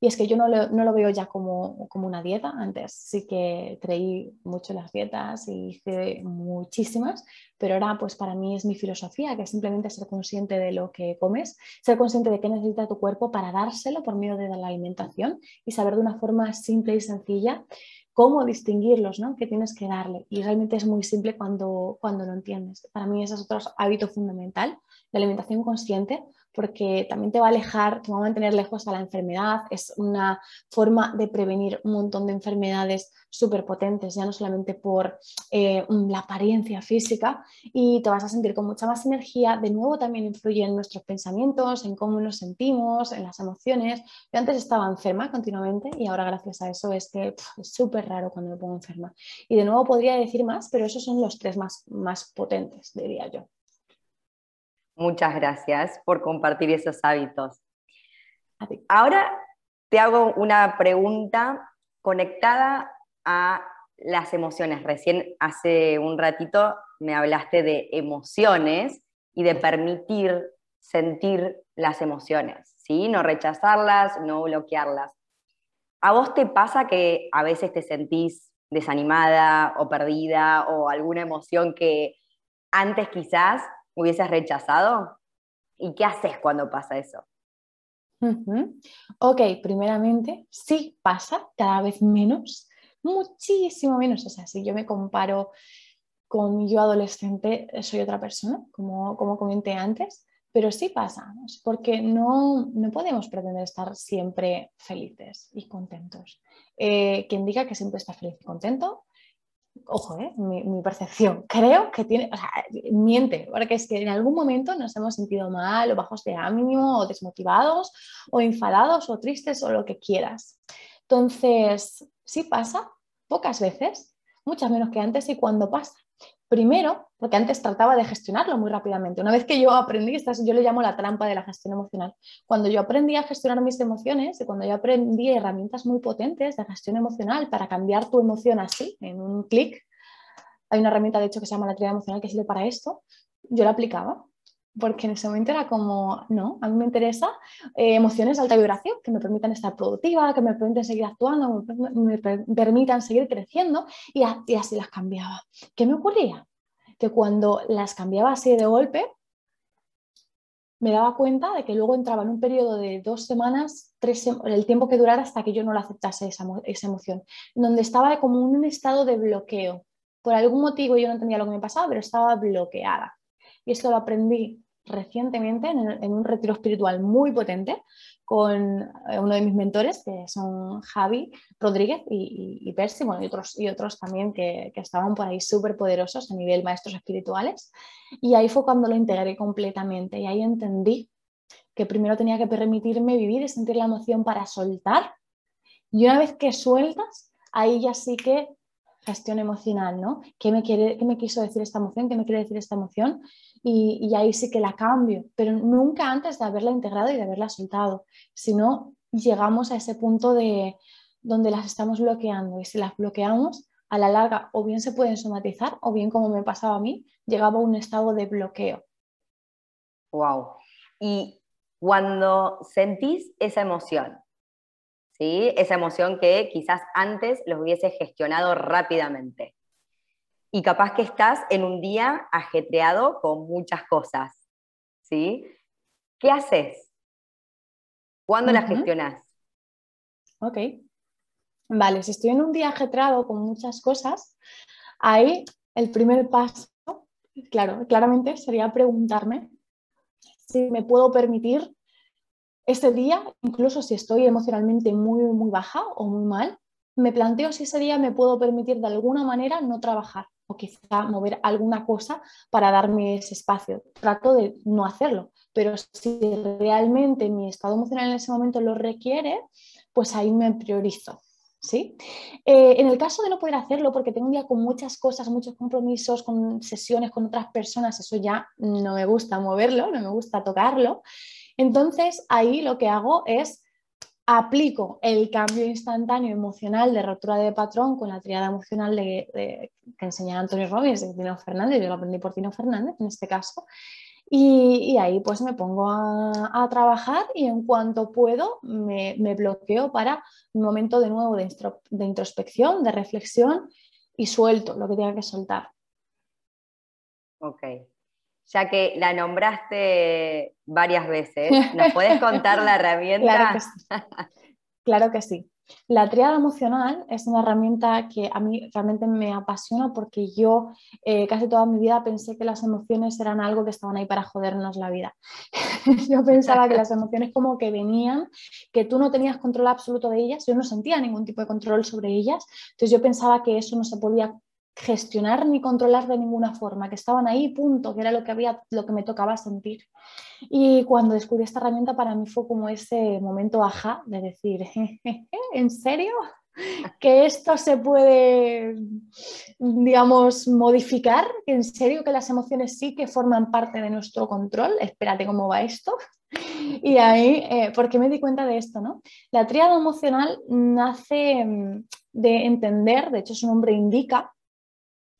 Y es que yo no lo, no lo veo ya como, como, una dieta. Antes sí que creí mucho las dietas y hice muchísimas, pero ahora pues para mí es mi filosofía, que es simplemente ser consciente de lo que comes, ser consciente de qué necesita tu cuerpo para dárselo por medio de la alimentación y saber de una forma simple y sencilla cómo distinguirlos, ¿no? ¿Qué tienes que darle? Y realmente es muy simple cuando, cuando lo entiendes. Para mí ese es otro hábito fundamental, la alimentación consciente, porque también te va a alejar, te va a mantener lejos a la enfermedad, es una forma de prevenir un montón de enfermedades súper potentes, ya no solamente por eh, la apariencia física, y te vas a sentir con mucha más energía. De nuevo también influye en nuestros pensamientos, en cómo nos sentimos, en las emociones. Yo antes estaba enferma continuamente y ahora gracias a eso es que es súper raro cuando me pongo enferma. Y de nuevo podría decir más, pero esos son los tres más, más potentes, diría yo. Muchas gracias por compartir esos hábitos. Ahora te hago una pregunta conectada a las emociones. Recién hace un ratito me hablaste de emociones y de permitir sentir las emociones, ¿sí? No rechazarlas, no bloquearlas. ¿A vos te pasa que a veces te sentís desanimada o perdida o alguna emoción que antes quizás hubieses rechazado? ¿Y qué haces cuando pasa eso? Ok, primeramente, sí pasa, cada vez menos, muchísimo menos. O sea, si yo me comparo con yo adolescente, soy otra persona, como, como comenté antes, pero sí pasa, porque no, no podemos pretender estar siempre felices y contentos. Eh, quien diga que siempre está feliz y contento ojo, ¿eh? mi, percepción, creo que tiene, o sea, miente, porque es que en algún momento nos hemos sentido mal o bajos de ánimo o desmotivados o enfadados o tristes o lo que quieras. Entonces, sí pasa, pocas veces, muchas menos que antes y cuando pasa. Primero, porque antes trataba de gestionarlo muy rápidamente. Una vez que yo aprendí, yo le llamo la trampa de la gestión emocional. Cuando yo aprendí a gestionar mis emociones y cuando yo aprendí herramientas muy potentes de gestión emocional para cambiar tu emoción así, en un clic, hay una herramienta de hecho que se llama la triada emocional que sirve para esto, yo la aplicaba porque en ese momento era como, no, a mí me interesa eh, emociones de alta vibración que me permitan estar productiva, que me permitan seguir actuando, me, permitan seguir creciendo y, y, así las cambiaba. ¿Qué me ocurría? Que cuando las cambiaba así de golpe, me daba cuenta de que luego entraba en un periodo de dos semanas, tres, el tiempo que durara hasta que yo no la aceptase esa, esa emoción, donde estaba como en un estado de bloqueo. Por algún motivo yo no entendía lo que me pasaba, pero estaba bloqueada. Y esto lo aprendí recientemente en, un retiro espiritual muy potente con eh, uno de mis mentores, que son Javi Rodríguez y, y, y otros, y otros también que, que estaban por ahí súper poderosos a nivel maestros espirituales. Y ahí fue cuando lo integré completamente y ahí entendí que primero tenía que permitirme vivir y sentir la emoción para soltar. Y una vez que sueltas, ahí ya sí que gestión emocional, ¿no? ¿Qué me, quiere, qué me quiso decir esta emoción? ¿Qué me quiere decir esta emoción? Y, ahí sí que la cambio, pero nunca antes de haberla integrado y de haberla soltado, si no llegamos a ese punto de donde las estamos bloqueando y si las bloqueamos, a la larga o bien se pueden somatizar o bien como me pasaba a mí, llegaba a un estado de bloqueo. Wow. Y cuando sentís esa emoción, ¿sí? Esa emoción que quizás antes los hubiese gestionado rápidamente y capaz que estás en un día ajetreado con muchas cosas, ¿sí? ¿Qué haces? ¿Cuándo las gestionas? Ok. Vale, si estoy en un día ajetreado con muchas cosas, ahí el primer paso, claro, claramente sería preguntarme si me puedo permitir este día, incluso si estoy emocionalmente muy, muy baja o muy mal, me planteo si ese día me puedo permitir de alguna manera no trabajar o quizá mover alguna cosa para darme ese espacio. Trato de no hacerlo, pero si realmente mi estado emocional en ese momento lo requiere, pues ahí me priorizo. ¿Sí? Eh, en el caso de no poder hacerlo porque tengo un día con muchas cosas, muchos compromisos, con sesiones con otras personas, eso ya no me gusta moverlo, no me gusta tocarlo. Entonces ahí lo que hago es aplico el cambio instantáneo emocional de rotura de patrón con la triada emocional de, que enseña Antonio Robbins de Tino Fernández, yo lo aprendí por Tino Fernández en este caso, y, ahí pues me pongo a, trabajar y en cuanto puedo me, bloqueo para un momento de nuevo de, de introspección, de reflexión y suelto lo que tenga que soltar. Ok ya que la nombraste varias veces, ¿nos puedes contar la herramienta? Claro que sí. La triada emocional es una herramienta que a mí realmente me apasiona porque yo eh, casi toda mi vida pensé que las emociones eran algo que estaban ahí para jodernos la vida. yo pensaba que las emociones como que venían, que tú no tenías control absoluto de ellas, yo no sentía ningún tipo de control sobre ellas, entonces yo pensaba que eso no se podía gestionar ni controlar de ninguna forma, que estaban ahí, punto, que era lo que había, lo que me tocaba sentir. Y cuando descubrí esta herramienta para mí fue como ese momento ajá de decir, ¿en serio? que esto se puede, digamos, modificar, en serio que las emociones sí que forman parte de nuestro control, espérate cómo va esto. Y ahí, eh, ¿por qué me di cuenta de esto? No? La tríada emocional nace mm, de entender, de hecho su nombre indica,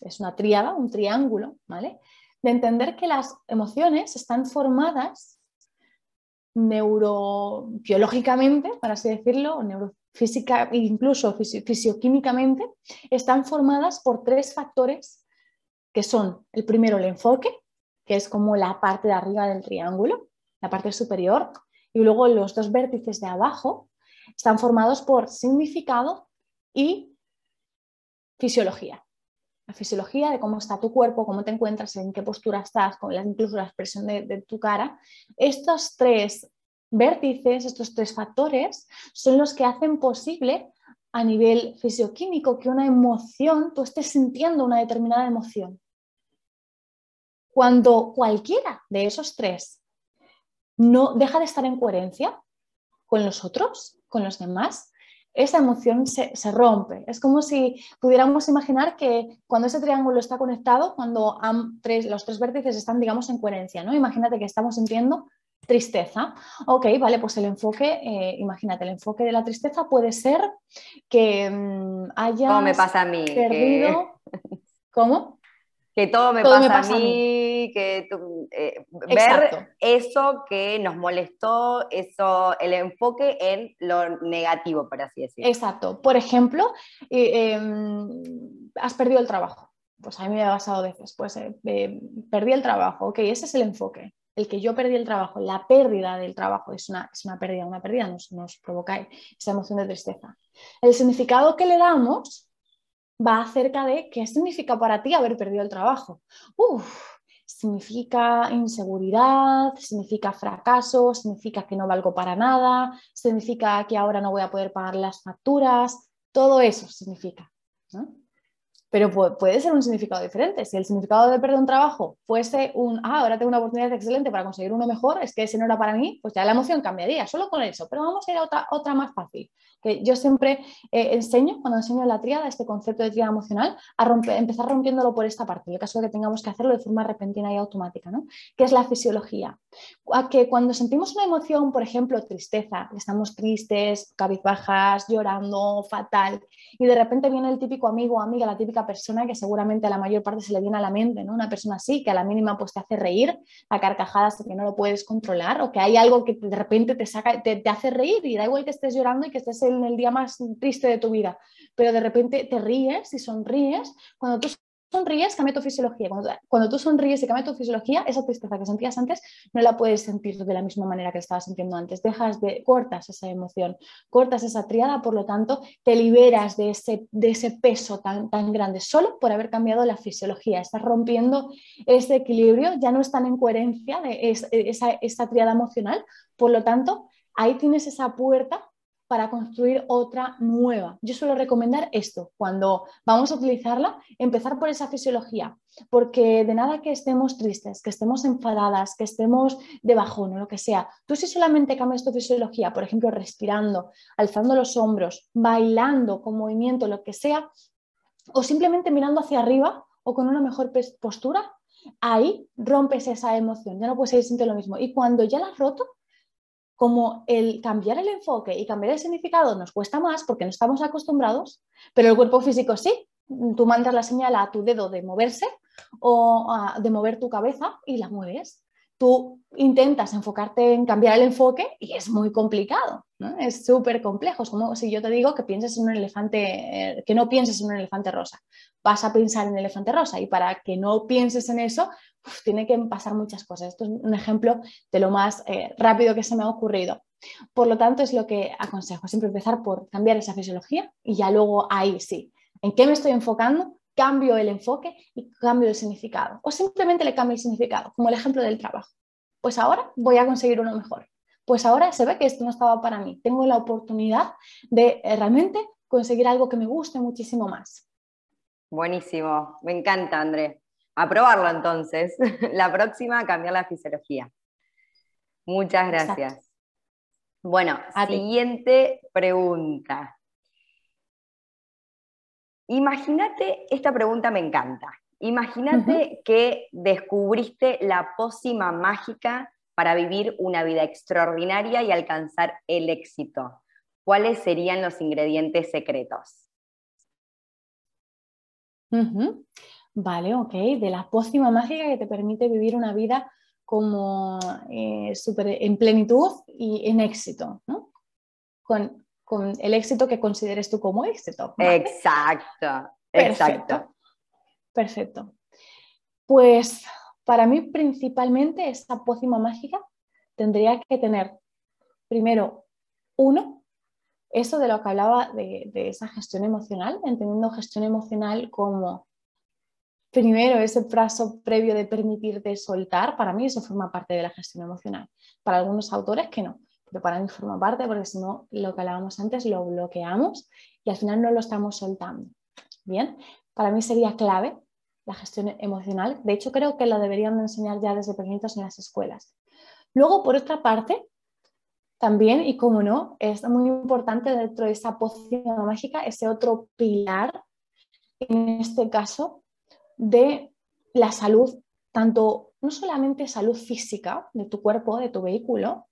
es una tríada, un triángulo, ¿vale? De entender que las emociones están formadas neurobiológicamente, para así decirlo, neurofísica, incluso fisioquímicamente, están formadas por tres factores que son el primero el enfoque, que es como la parte de arriba del triángulo, la parte superior, y luego los dos vértices de abajo están formados por significado y fisiología la fisiología de cómo está tu cuerpo, cómo te encuentras, en qué postura estás, con incluso la expresión de, tu cara. Estos tres vértices, estos tres factores, son los que hacen posible a nivel fisioquímico que una emoción, tú estés sintiendo una determinada emoción. Cuando cualquiera de esos tres no deja de estar en coherencia con los otros, con los demás, esa emoción se, rompe. Es como si pudiéramos imaginar que cuando ese triángulo está conectado, cuando los tres vértices están, digamos, en coherencia, ¿no? Imagínate que estamos sintiendo tristeza. Ok, vale, pues el enfoque, eh, imagínate, el enfoque de la tristeza puede ser que mm, haya... ¿Cómo me pasa a mí? Perdido... ¿Cómo? Que todo me, pasa, a mí, que eh, ver eso que nos molestó, eso, el enfoque en lo negativo, por así decirlo. Exacto. Por ejemplo, eh, em, has perdido el trabajo. Pues a mí me ha pasado veces, pues perdí el trabajo, ok, ese es el enfoque el que yo perdí el trabajo, la pérdida del trabajo es una, es una pérdida, una pérdida nos, nos provoca esa emoción de tristeza. El significado que le damos va acerca de qué significa para ti haber perdido el trabajo. significa inseguridad, significa fracaso, significa que no valgo para nada, significa que ahora no voy a poder pagar las facturas, todo eso significa pero puede ser un significado diferente. Si el significado de perder un trabajo fuese un, ah, ahora tengo una oportunidad excelente para conseguir uno mejor, es que ese no era para mí, pues ya la emoción cambiaría, solo con eso. Pero vamos a ir a otra, otra más fácil, que yo siempre eh, enseño, cuando enseño la tríada, este concepto de tríada emocional, a romper, empezar rompiéndolo por esta parte, en el caso de que tengamos que hacerlo de forma repentina y automática, ¿no? que es la fisiología. Que cuando sentimos una emoción, por ejemplo, tristeza, estamos tristes, cabizbajas, llorando, fatal, y de repente viene el típico amigo o amiga, la típica persona que seguramente a la mayor parte se le viene a la mente, ¿no? Una persona así, que a la mínima pues te hace reír a carcajadas que no lo puedes controlar o que hay algo que de repente te, saca, te, te hace reír y da igual que estés llorando y que estés en el día más triste de tu vida, pero de repente te ríes y sonríes cuando tú sonríes, cambia tu fisiología. Cuando, tú sonríes y cambia tu fisiología, esa tristeza que sentías antes no la puedes sentir de la misma manera que estabas sintiendo antes. Dejas de, cortas esa emoción, cortas esa triada, por lo tanto, te liberas de ese, peso tan, tan grande solo por haber cambiado la fisiología. Estás rompiendo ese equilibrio, ya no están en coherencia de esa, esa triada emocional, por lo tanto, ahí tienes esa puerta para construir otra nueva. Yo suelo recomendar esto, cuando vamos a utilizarla, empezar por esa fisiología, porque de nada que estemos tristes, que estemos enfadadas, que estemos de bajón o lo que sea, tú si solamente cambias tu fisiología, por ejemplo, respirando, alzando los hombros, bailando con movimiento, lo que sea, o simplemente mirando hacia arriba o con una mejor postura, ahí rompes esa emoción, ya no puedes seguir sintiendo lo mismo. Y cuando ya la has roto, como el cambiar el enfoque y cambiar el significado nos cuesta más porque no estamos acostumbrados, pero el cuerpo físico sí. Tú mandas la señal a tu dedo de moverse o de mover tu cabeza y la mueves tú intentas enfocarte en cambiar el enfoque y es muy complicado, es súper complejo. Es como si yo te digo que pienses en un elefante, eh, que no pienses en un elefante rosa. Vas a pensar en el elefante rosa y para que no pienses en eso, tiene que pasar muchas cosas. Esto es un ejemplo de lo más eh, rápido que se me ha ocurrido. Por lo tanto, es lo que aconsejo, siempre empezar por cambiar esa fisiología y ya luego ahí sí, ¿en qué me estoy enfocando? cambio el enfoque y cambio el significado. O simplemente le cambio el significado, como el ejemplo del trabajo. Pues ahora voy a conseguir uno mejor. Pues ahora se ve que esto no estaba para mí. Tengo la oportunidad de eh, realmente conseguir algo que me guste muchísimo más. Buenísimo, me encanta, André. A probarlo entonces. La próxima, cambiar la fisiología. Muchas gracias. Bueno, siguiente pregunta. Imagínate, esta pregunta me encanta. Imagínate que descubriste la pócima mágica para vivir una vida extraordinaria y alcanzar el éxito. ¿Cuáles serían los ingredientes secretos? Vale, ok. De la pócima mágica que te permite vivir una vida como eh, en plenitud y en éxito, ¿no? Con con el éxito que consideres tú como éxito. Exacto, exacto. Perfecto. Pues para mí principalmente esta pócima mágica tendría que tener primero uno, eso de lo que hablaba de, de esa gestión emocional, entendiendo gestión emocional como primero ese paso previo de permitirte soltar, para mí eso forma parte de la gestión emocional. Para algunos autores que no pero para mí forma parte porque si no, lo que hablábamos antes, lo bloqueamos y al final no lo estamos soltando. Bien, para mí sería clave la gestión emocional. De hecho, creo que lo deberían enseñar ya desde pequeñitos en las escuelas. Luego, por otra parte, también, y como no, es muy importante dentro de esa poción mágica, ese otro pilar, en este caso, de la salud, tanto no solamente salud física de tu cuerpo, de tu vehículo,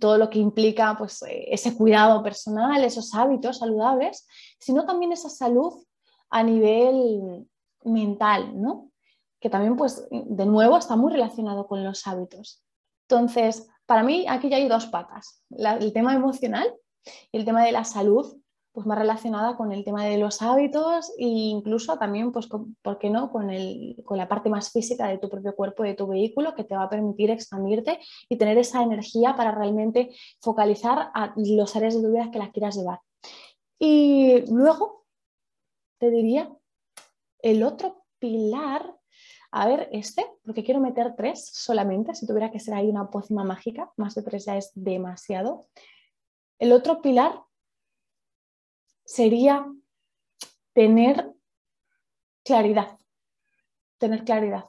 todo lo que implica pues, ese cuidado personal, esos hábitos saludables, sino también esa salud a nivel mental, ¿no? que también, pues, de nuevo, está muy relacionado con los hábitos. Entonces, para mí aquí ya hay dos patas, el tema emocional y el tema de la salud, pues más relacionada con el tema de los hábitos e incluso también, pues, ¿por qué no?, con, con la parte más física de tu propio cuerpo, de tu vehículo, que te va a permitir expandirte y tener esa energía para realmente focalizar a los áreas de tu que las quieras llevar. Y luego, te diría, el otro pilar a ver este, porque quiero meter tres solamente, si tuviera que ser ahí una pócima mágica, más de tres ya es demasiado. El otro pilar sería tener claridad, tener claridad.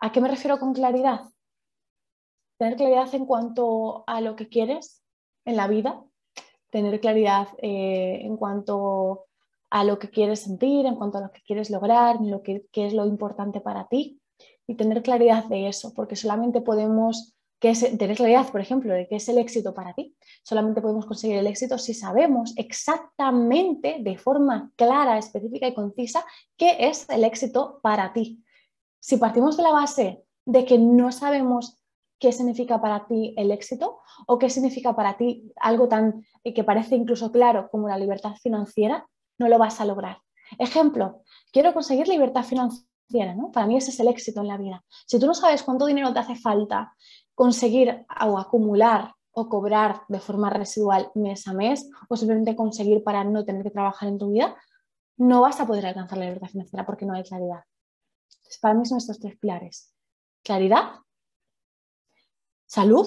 ¿A qué me refiero con claridad? Tener claridad en cuanto a lo que quieres en la vida, tener claridad eh, en cuanto a lo que quieres sentir, en cuanto a lo que quieres lograr, en lo que, qué es lo importante para ti y tener claridad de eso, porque solamente podemos que tener claridad, por ejemplo, de qué es el éxito para ti. Solamente podemos conseguir el éxito si sabemos exactamente, de forma clara, específica y concisa, qué es el éxito para ti. Si partimos de la base de que no sabemos qué significa para ti el éxito o qué significa para ti algo tan que parece incluso claro como la libertad financiera, no lo vas a lograr. Ejemplo, quiero conseguir libertad financiera, ¿no? Para mí ese es el éxito en la vida. Si tú no sabes cuánto dinero te hace falta conseguir o acumular o cobrar de forma residual mes a mes o simplemente conseguir para no tener que trabajar en tu vida, no vas a poder alcanzar la libertad financiera porque no hay claridad. para mí son estos tres pilares. Claridad, salud,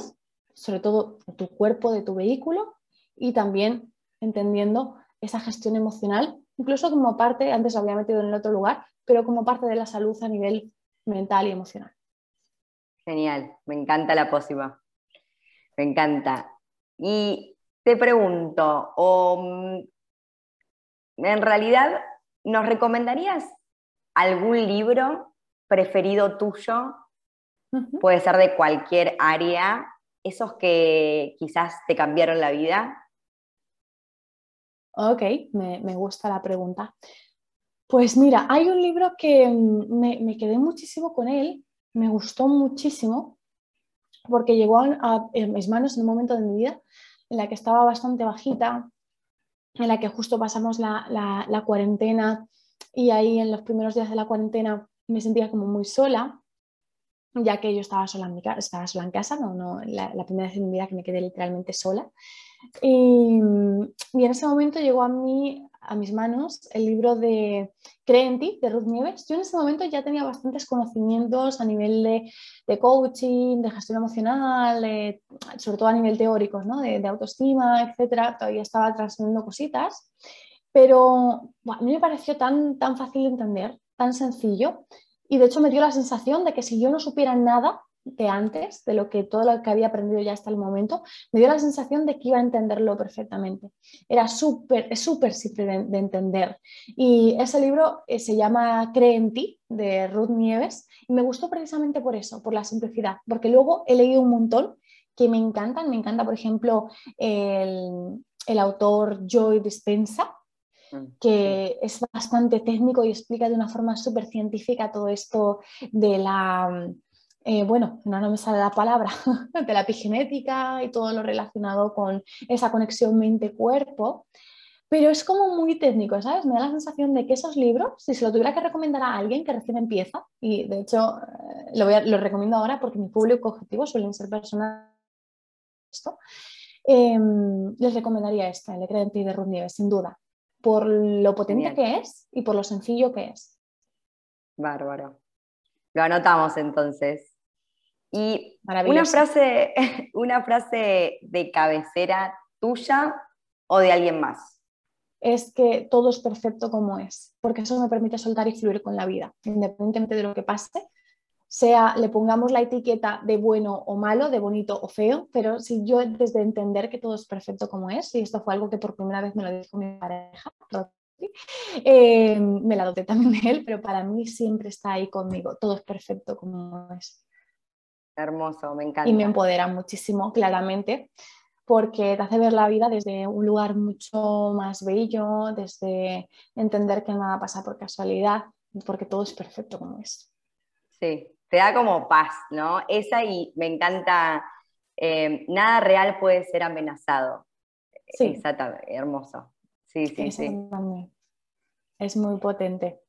sobre todo de tu cuerpo, de tu vehículo, y también entendiendo esa gestión emocional, incluso como parte, antes lo había metido en el otro lugar, pero como parte de la salud a nivel mental y emocional. Genial, me encanta la pócima. Me encanta. Y te pregunto, mm, en realidad, ¿nos recomendarías algún libro preferido tuyo? Puede ser de cualquier área, esos que quizás te cambiaron la vida. Ok, me, gusta la pregunta. Pues mira, hay un libro que mm, me, quedé muchísimo con él, me gustó muchísimo, porque llegó a, mis manos en un momento de mi vida en la que estaba bastante bajita, en la que justo pasamos la, cuarentena y ahí en los primeros días de la cuarentena me sentía como muy sola, ya que yo estaba sola en, mi casa, estaba sola en casa, no, no, la, la primera vez en mi vida que me quedé literalmente sola. Y, en ese momento llegó a mí, a mis manos, el libro de Cree en ti, de Ruth Nieves. Yo en ese momento ya tenía bastantes conocimientos a nivel de, coaching, de gestión emocional, sobre todo a nivel teórico, ¿no? de, autoestima, etc. Todavía estaba trascendiendo cositas, pero a mí me pareció tan, tan fácil de entender, tan sencillo, y de hecho me dio la sensación de que si yo no supiera nada de antes, de lo que todo lo que había aprendido ya hasta el momento, me dio la sensación de que iba a entenderlo perfectamente. Era súper, súper simple de, entender. Y ese libro eh, se llama Cree en ti, de Ruth Nieves, y me gustó precisamente por eso, por la simplicidad, porque luego he leído un montón que me encantan. Me encanta, por ejemplo, el, el autor Joy Dispensa, mm, que es bastante técnico y explica de una forma súper científica todo esto de la eh, bueno, no, me sale la palabra, de la epigenética y todo lo relacionado con esa conexión mente-cuerpo, pero es como muy técnico, ¿sabes? Me da la sensación de que esos libros, si se lo tuviera que recomendar a alguien que recién empieza, y de hecho eh, lo, lo recomiendo ahora porque mi público objetivo suelen ser personas esto, em, les recomendaría este, El Credente de Ruth Nieves, sin duda, por lo potente que es y por lo sencillo que es. Bárbaro. Lo anotamos entonces. Y una frase, una frase de cabecera tuya o de alguien más. es que todo es perfecto como es, porque eso me permite soltar y fluir con la vida, independientemente de lo que pase, sea le pongamos la etiqueta de bueno o malo, de bonito o feo, pero si yo desde entender que todo es perfecto como es, y esto fue algo que por primera vez me lo dijo mi pareja, eh, me la doté también de él, pero para mí siempre está ahí conmigo, todo es perfecto como es. Hermoso, me encanta. Y me empodera muchísimo, claramente, porque te hace ver la vida desde un lugar mucho más bello, desde entender que nada pasa por casualidad, porque todo es perfecto como es. Sí, te da como paz, ¿no? Esa y me encanta, eh, nada real puede ser amenazado. Sí. Exacto, hermoso. Sí, sí, sí. Es muy potente.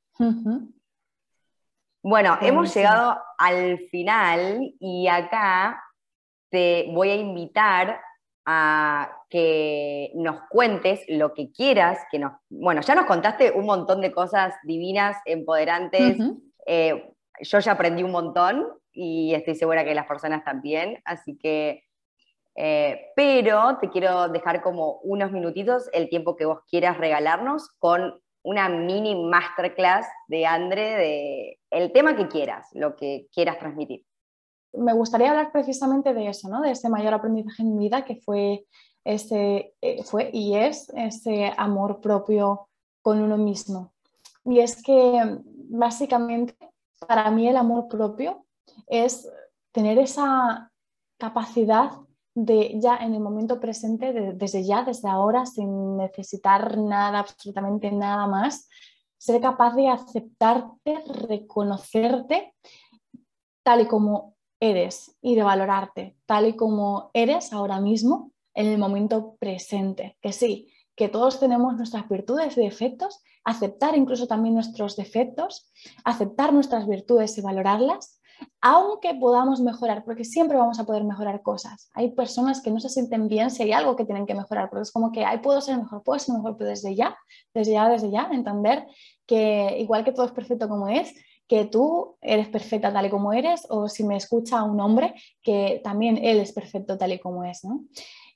Bueno, hemos llegado al final y acá te voy a invitar a que nos cuentes lo que quieras, que nos, bueno, ya nos contaste un montón de cosas divinas, empoderantes, eh, yo ya aprendí un montón y estoy segura que las personas también, así que, eh, pero te quiero dejar como unos minutitos, el tiempo que vos quieras regalarnos con una mini masterclass de Andre de el tema que quieras, lo que quieras transmitir. Me gustaría hablar precisamente de eso, ¿no? de ese mayor aprendizaje en mi vida que fue, ese, eh, fue y es ese amor propio con uno mismo. Y es que básicamente para mí el amor propio es tener esa capacidad de ya en el momento presente, desde ya, desde ahora, sin necesitar nada, absolutamente nada más, ser capaz de aceptarte, reconocerte tal y como eres y de valorarte tal y como eres ahora mismo en el momento presente. Que sí, que todos tenemos nuestras virtudes y defectos, aceptar incluso también nuestros defectos, aceptar nuestras virtudes y valorarlas, aunque podamos mejorar, porque siempre vamos a poder mejorar cosas. Hay personas que no se sienten bien si hay algo que tienen que mejorar, porque es como que, ay, puedo ser mejor, puedo ser mejor, pero desde ya, desde ya, desde ya, entender que igual que todo es perfecto como es, que tú eres perfecta tal y como eres, o si me escucha un hombre, que también él es perfecto tal y como es. ¿no?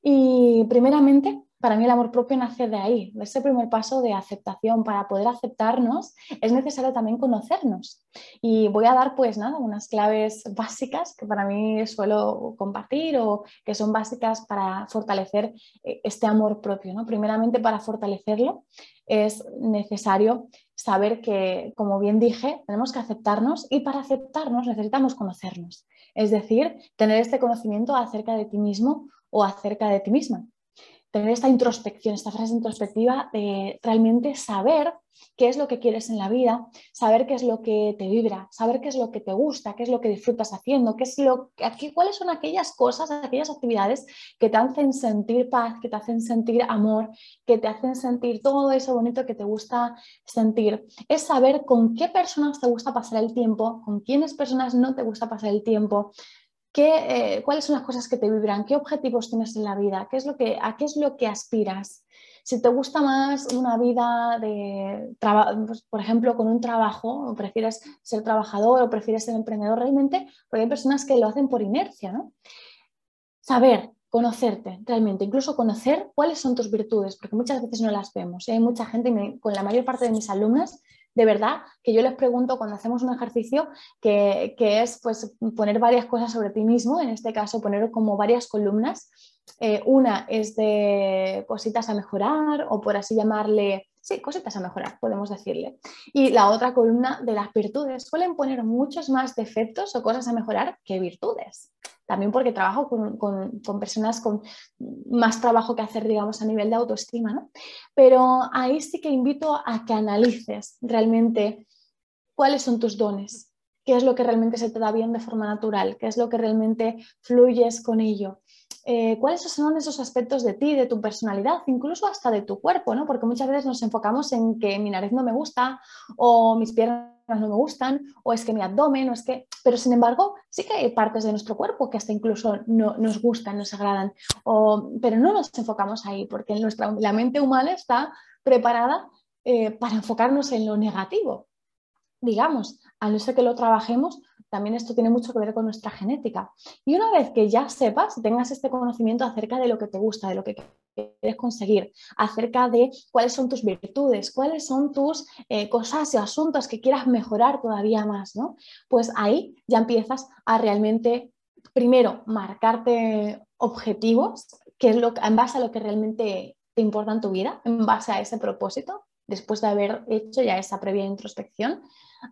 Y primeramente, para mí el amor propio nace de ahí, de ese primer paso de aceptación. Para poder aceptarnos es necesario también conocernos. Y voy a dar pues nada, unas claves básicas que para mí suelo compartir o que son básicas para fortalecer eh, este amor propio. ¿no? Primeramente para fortalecerlo es necesario saber que, como bien dije, tenemos que aceptarnos y para aceptarnos necesitamos conocernos. Es decir, tener este conocimiento acerca de ti mismo o acerca de ti misma tener esta introspección, esta frase introspectiva de realmente saber qué es lo que quieres en la vida, saber qué es lo que te vibra, saber qué es lo que te gusta, qué es lo que disfrutas haciendo, qué es lo, cuáles son aquellas cosas, aquellas actividades que te hacen sentir paz, que te hacen sentir amor, que te hacen sentir todo eso bonito que te gusta sentir. Es saber con qué personas te gusta pasar el tiempo, con quiénes personas no te gusta pasar el tiempo, ¿Qué, eh, ¿Cuáles son las cosas que te vibran? ¿Qué objetivos tienes en la vida? ¿Qué es lo que, ¿A qué es lo que aspiras? Si te gusta más una vida de, pues, por ejemplo, con un trabajo, o prefieres ser trabajador o prefieres ser emprendedor realmente, porque hay personas que lo hacen por inercia, ¿no? Saber, conocerte realmente, incluso conocer cuáles son tus virtudes, porque muchas veces no las vemos. Y hay mucha gente, con la mayor parte de mis alumnas, de verdad que yo les pregunto cuando hacemos un ejercicio que, es pues, poner varias cosas sobre ti mismo, en este caso poner como varias columnas. Eh, una es de cositas a mejorar o por así llamarle, sí, cositas a mejorar, podemos decirle. Y la otra columna de las virtudes. Suelen poner muchos más defectos o cosas a mejorar que virtudes también porque trabajo con, personas con más trabajo que hacer, digamos, a nivel de autoestima, ¿no? Pero ahí sí que invito a que analices realmente cuáles son tus dones, qué es lo que realmente se te da bien de forma natural, qué es lo que realmente fluyes con ello. Eh, cuáles son esos aspectos de ti, de tu personalidad, incluso hasta de tu cuerpo, ¿no? Porque muchas veces nos enfocamos en que mi nariz no me gusta o mis piernas no me gustan, o es que mi abdomen, o es que... Pero sin embargo, sí que hay partes de nuestro cuerpo que hasta incluso no, nos gustan, nos agradan, o, pero no nos enfocamos ahí, porque nuestra, la mente humana está preparada eh, para enfocarnos en lo negativo, digamos. A no ser que lo trabajemos, también esto tiene mucho que ver con nuestra genética. Y una vez que ya sepas, tengas este conocimiento acerca de lo que te gusta, de lo que quieres conseguir, acerca de cuáles son tus virtudes, cuáles son tus eh, cosas y asuntos que quieras mejorar todavía más, ¿no? Pues ahí ya empiezas a realmente, primero, marcarte objetivos, que en base a lo que realmente te importa en tu vida, en base a ese propósito, después de haber hecho ya esa previa introspección,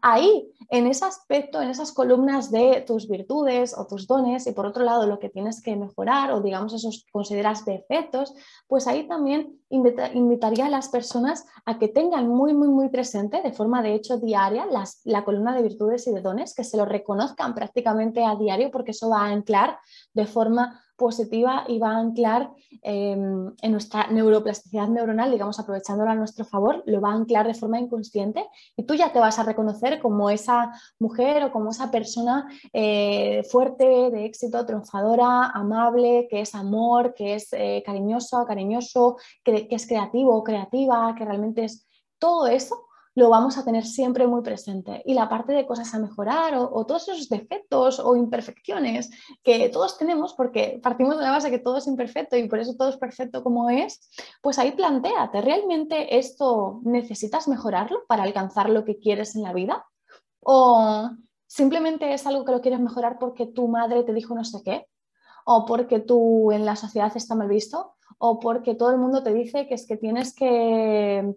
ahí, en ese aspecto, en esas columnas de tus virtudes o tus dones y por otro lado lo que tienes que mejorar o digamos esos consideras defectos, pues ahí también invitaría a las personas a que tengan muy, muy, muy presente de forma de hecho diaria la columna de virtudes y de dones, que se lo reconozcan prácticamente a diario porque eso va a anclar de forma positiva y va a anclar em, en nuestra neuroplasticidad neuronal, digamos, aprovechándola a nuestro favor, lo va a anclar de forma inconsciente y tú ya te vas a reconocer como esa mujer o como esa persona eh, fuerte, de éxito, triunfadora, amable, que es amor, que es eh, cariñoso, cariñoso, que, que es creativo creativa, que realmente es todo eso lo vamos a tener siempre muy presente. Y la parte de cosas a mejorar o, todos esos defectos o imperfecciones que todos tenemos, porque partimos de la base que todo es imperfecto y por eso todo es perfecto como es, pues ahí planteate, ¿realmente esto necesitas mejorarlo para alcanzar lo que quieres en la vida? ¿O simplemente es algo que lo quieres mejorar porque tu madre te dijo no sé qué? ¿O porque tú en la sociedad está mal visto? O porque todo el mundo te dice que es que tienes que,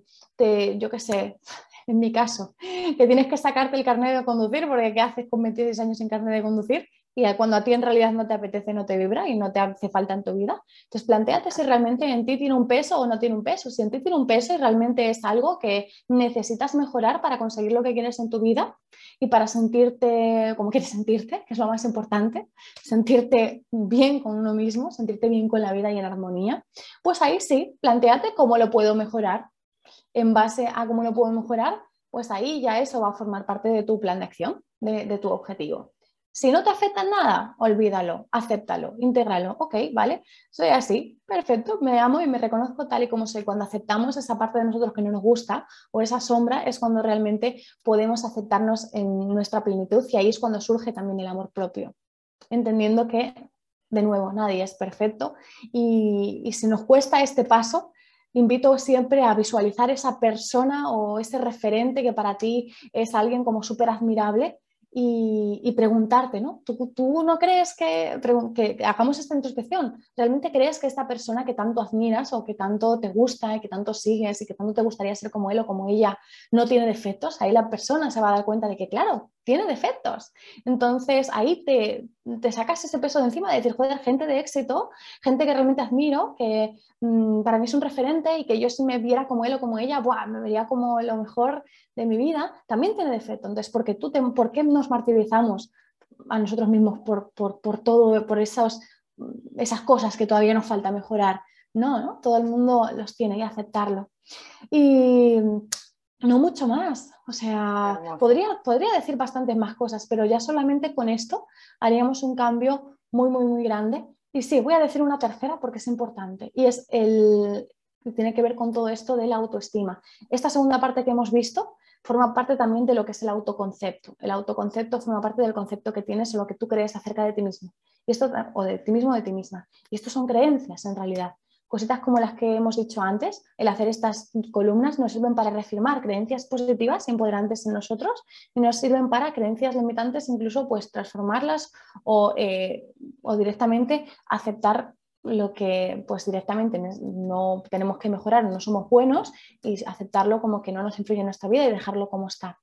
yo qué sé, en mi caso, que tienes que sacarte el carnet de conducir porque ¿qué haces con 26 años sin carnet de conducir? Y cuando a ti en realidad no te apetece, no te vibra y no te hace falta en tu vida. Entonces, planteate si realmente en ti tiene un peso o no tiene un peso. Si en ti tiene un peso y realmente es algo que necesitas mejorar para conseguir lo que quieres en tu vida y para sentirte como quieres sentirte, que es lo más importante, sentirte bien con uno mismo, sentirte bien con la vida y en armonía, pues ahí sí, planteate cómo lo puedo mejorar. En base a cómo lo puedo mejorar, pues ahí ya eso va a formar parte de tu plan de acción, de, tu objetivo. Si no te afecta nada, olvídalo, acéptalo, intégralo. Ok, vale, soy así, perfecto, me amo y me reconozco tal y como soy. Cuando aceptamos esa parte de nosotros que no nos gusta o esa sombra es cuando realmente podemos aceptarnos en nuestra plenitud y ahí es cuando surge también el amor propio. Entendiendo que, de nuevo, nadie es perfecto y, y si nos cuesta este paso, invito siempre a visualizar esa persona o ese referente que para ti es alguien como súper admirable y, preguntarte, ¿no? ¿Tú, no crees que, que, hagamos esta introspección? ¿Realmente crees que esta persona que tanto admiras o que tanto te gusta y que tanto sigues y que tanto te gustaría ser como él o como ella no tiene defectos? Ahí la persona se va a dar cuenta de que, claro, tiene defectos. Entonces ahí te, sacas ese peso de encima de decir, joder, gente de éxito, gente que realmente admiro, que mm, para mí es un referente y que yo si me viera como él o como ella, me vería como lo mejor de mi vida, también tiene defecto. Entonces, ¿por qué, tú ¿por qué nos martirizamos a nosotros mismos por, todo, por esas cosas que todavía nos falta mejorar? No, ¿no? Todo el mundo los tiene y aceptarlo. Y no mucho más. O sea, podría, podría decir bastantes más cosas, pero ya solamente con esto haríamos un cambio muy, muy, muy grande. Y sí, voy a decir una tercera porque es importante y es el tiene que ver con todo esto de la autoestima. Esta segunda parte que hemos visto forma parte también de lo que es el autoconcepto. El autoconcepto forma parte del concepto que tienes o lo que tú crees acerca de ti mismo. Y esto, o de ti mismo o de ti misma. Y esto son creencias en realidad. Cositas como las que hemos dicho antes, el hacer estas columnas nos sirven para reafirmar creencias positivas empoderantes en nosotros y nos sirven para creencias limitantes, incluso pues transformarlas o, eh, o directamente aceptar lo que pues directamente no tenemos que mejorar, no somos buenos y aceptarlo como que no nos influye en nuestra vida y dejarlo como está.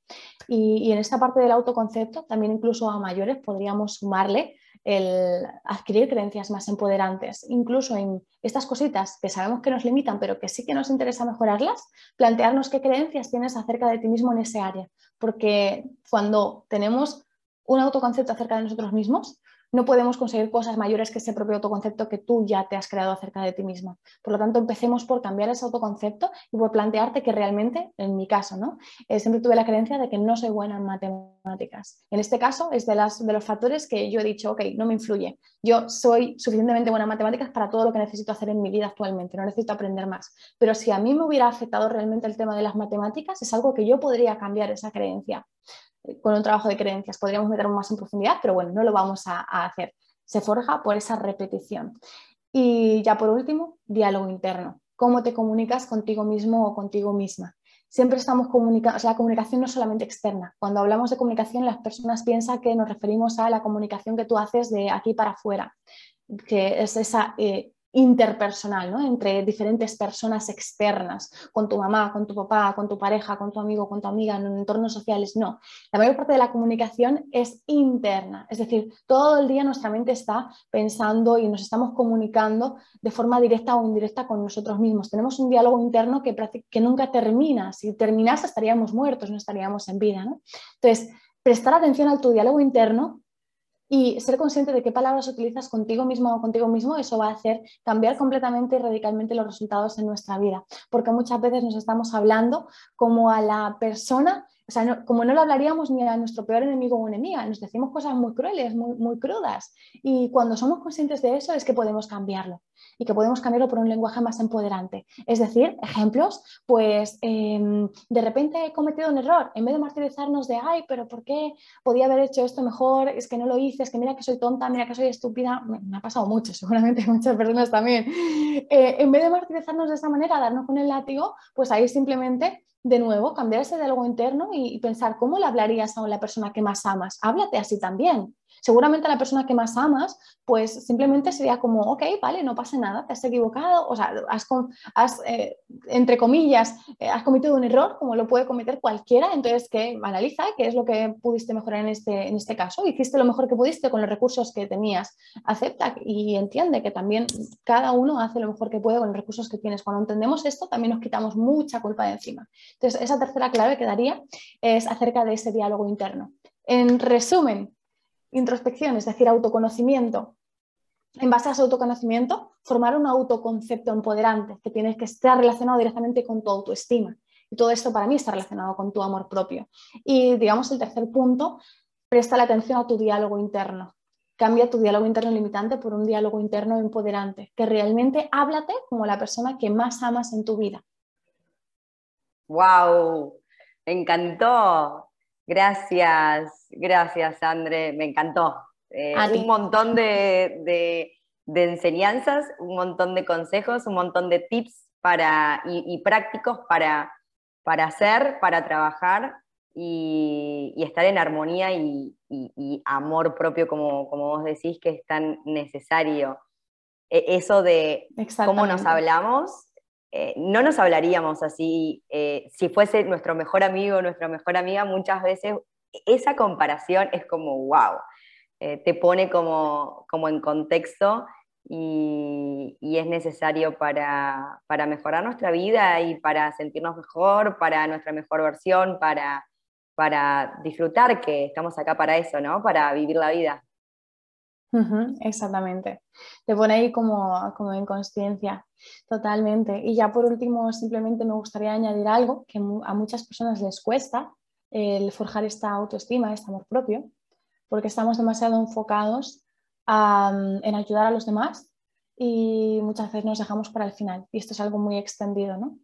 Y, y en esta parte del autoconcepto, también incluso a mayores podríamos sumarle el adquirir creencias más empoderantes, incluso en estas cositas que sabemos que nos limitan, pero que sí que nos interesa mejorarlas, plantearnos qué creencias tienes acerca de ti mismo en ese área, porque cuando tenemos un autoconcepto acerca de nosotros mismos, no podemos conseguir cosas mayores que ese propio autoconcepto que tú ya te has creado acerca de ti misma. Por lo tanto, empecemos por cambiar ese autoconcepto y por plantearte que realmente, en mi caso, ¿no? Eh, siempre tuve la creencia de que no soy buena en matemáticas. En este caso, es de, las, de los factores que yo he dicho, ok, no me influye. Yo soy suficientemente buena en matemáticas para todo lo que necesito hacer en mi vida actualmente, no necesito aprender más. Pero si a mí me hubiera afectado realmente el tema de las matemáticas, es algo que yo podría cambiar esa creencia con un trabajo de creencias. Podríamos meternos más en profundidad, pero bueno, no lo vamos a, hacer. Se forja por esa repetición. Y ya por último, diálogo interno. ¿Cómo te comunicas contigo mismo o contigo misma? Siempre estamos comunicando, o sea, la comunicación no es solamente externa. Cuando hablamos de comunicación, las personas piensan que nos referimos a la comunicación que tú haces de aquí para afuera, que es esa eh, interpersonal, ¿no? entre diferentes personas externas, con tu mamá, con tu papá, con tu pareja, con tu amigo, con tu amiga, en entornos sociales. No, la mayor parte de la comunicación es interna, es decir, todo el día nuestra mente está pensando y nos estamos comunicando de forma directa o indirecta con nosotros mismos. Tenemos un diálogo interno que, nunca termina. Si terminase estaríamos muertos, no estaríamos en vida. ¿no? Entonces, prestar atención a tu diálogo interno y ser consciente de qué palabras utilizas contigo mismo o contigo mismo, eso va a hacer cambiar completamente y radicalmente los resultados en nuestra vida. Porque muchas veces nos estamos hablando como a la persona o sea, como no lo hablaríamos ni a nuestro peor enemigo o enemiga, nos decimos cosas muy crueles, muy, muy crudas. Y cuando somos conscientes de eso es que podemos cambiarlo y que podemos cambiarlo por un lenguaje más empoderante. Es decir, ejemplos, pues em, de repente he cometido un error, en vez de martirizarnos de, ay, pero ¿por qué podía haber hecho esto mejor? Es que no lo hice, es que mira que soy tonta, mira que soy estúpida. Me, ha pasado mucho, seguramente muchas personas también. Eh, en vez de martirizarnos de esa manera, darnos con el látigo, pues ahí simplemente de nuevo, cambiar ese diálogo interno y, pensar cómo le hablarías a la persona que más amas. Háblate así también. Seguramente la persona que más amas, pues simplemente sería como, ok, vale, no pasa nada, te has equivocado, o sea, has, eh, entre comillas, eh, has cometido un error, como lo puede cometer cualquiera, entonces que analiza qué es lo que pudiste mejorar en este, en este caso, hiciste lo mejor que pudiste con los recursos que tenías, acepta y entiende que también cada uno hace lo mejor que puede con los recursos que tienes. Cuando entendemos esto, también nos quitamos mucha culpa de encima. Entonces, esa tercera clave que daría es acerca de ese diálogo interno. En resumen, introspección, es decir, autoconocimiento. En base a ese autoconocimiento, formar un autoconcepto empoderante que tiene que estar relacionado directamente con tu autoestima. Y todo esto para mí está relacionado con tu amor propio. Y digamos el tercer punto, presta la atención a tu diálogo interno. Cambia tu diálogo interno limitante por un diálogo interno empoderante, que realmente háblate como la persona que más amas en tu vida. ¡Wow! Encantó. Gracias, gracias, André, me encantó. Eh, un montón de, enseñanzas, un montón de consejos, un montón de tips para, y, prácticos para, para, hacer, para trabajar y, estar en armonía y, amor propio, como, como, vos decís, que es tan necesario. E, eso de cómo nos hablamos eh, no nos hablaríamos así eh, si fuese nuestro mejor amigo nuestra mejor amiga. Muchas veces esa comparación es como, wow, eh, te pone como, como en contexto y, es necesario para, para, mejorar nuestra vida y para sentirnos mejor, para nuestra mejor versión, para, para disfrutar, que estamos acá para eso, ¿no? Para vivir la vida exactamente. Te pone ahí como, como en conciencia, totalmente. Y ya por último, simplemente me gustaría añadir algo que a muchas personas les cuesta, el forjar esta autoestima, este amor propio, porque estamos demasiado enfocados en ayudar a los demás y muchas veces nos dejamos para el final. Y esto es algo muy extendido, ¿no?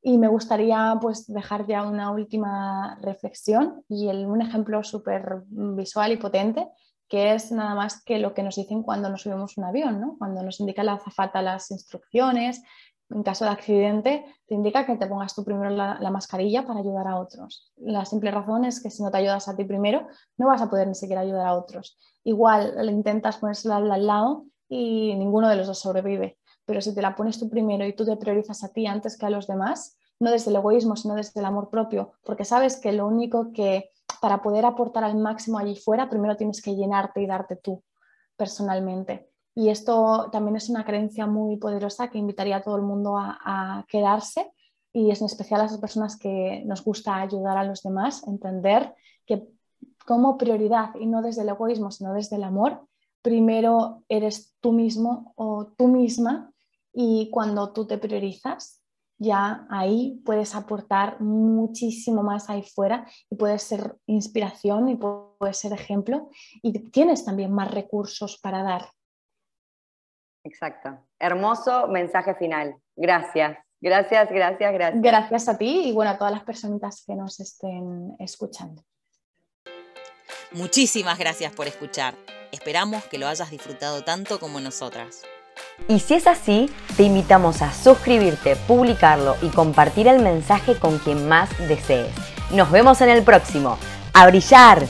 Y me gustaría pues dejar ya una última reflexión y un ejemplo súper visual y potente que es nada más que lo que nos dicen cuando nos subimos un avión, ¿no? Cuando nos indica la azafata las instrucciones, en caso de accidente, te indica que te pongas tú primero la, mascarilla para ayudar a otros. La simple razón es que si no te ayudas a ti primero, no vas a poder ni siquiera ayudar a otros. Igual le intentas ponérsela al, al lado y ninguno de los dos sobrevive. Pero si te la pones tú primero y tú te priorizas a ti antes que a los demás, no desde el egoísmo, sino desde el amor propio, porque sabes que lo único que para poder aportar al máximo allí fuera, primero tienes que llenarte y darte tú personalmente. Y esto también es una creencia muy poderosa que invitaría a todo el mundo a, quedarse y es en especial a esas personas que nos gusta ayudar a los demás, entender que como prioridad y no desde el egoísmo, sino desde el amor, primero eres tú mismo o tú misma y cuando tú te priorizas, ya ahí puedes aportar muchísimo más ahí fuera y puedes ser inspiración y puedes ser ejemplo y tienes también más recursos para dar. Exacto. Hermoso mensaje final. Gracias. Gracias, gracias, gracias. Gracias a ti y bueno, a todas las personitas que nos estén escuchando. Muchísimas gracias por escuchar. Esperamos que lo hayas disfrutado tanto como nosotras. Y si es así, te invitamos a suscribirte, publicarlo y compartir el mensaje con quien más desees. Nos vemos en el próximo. ¡A brillar!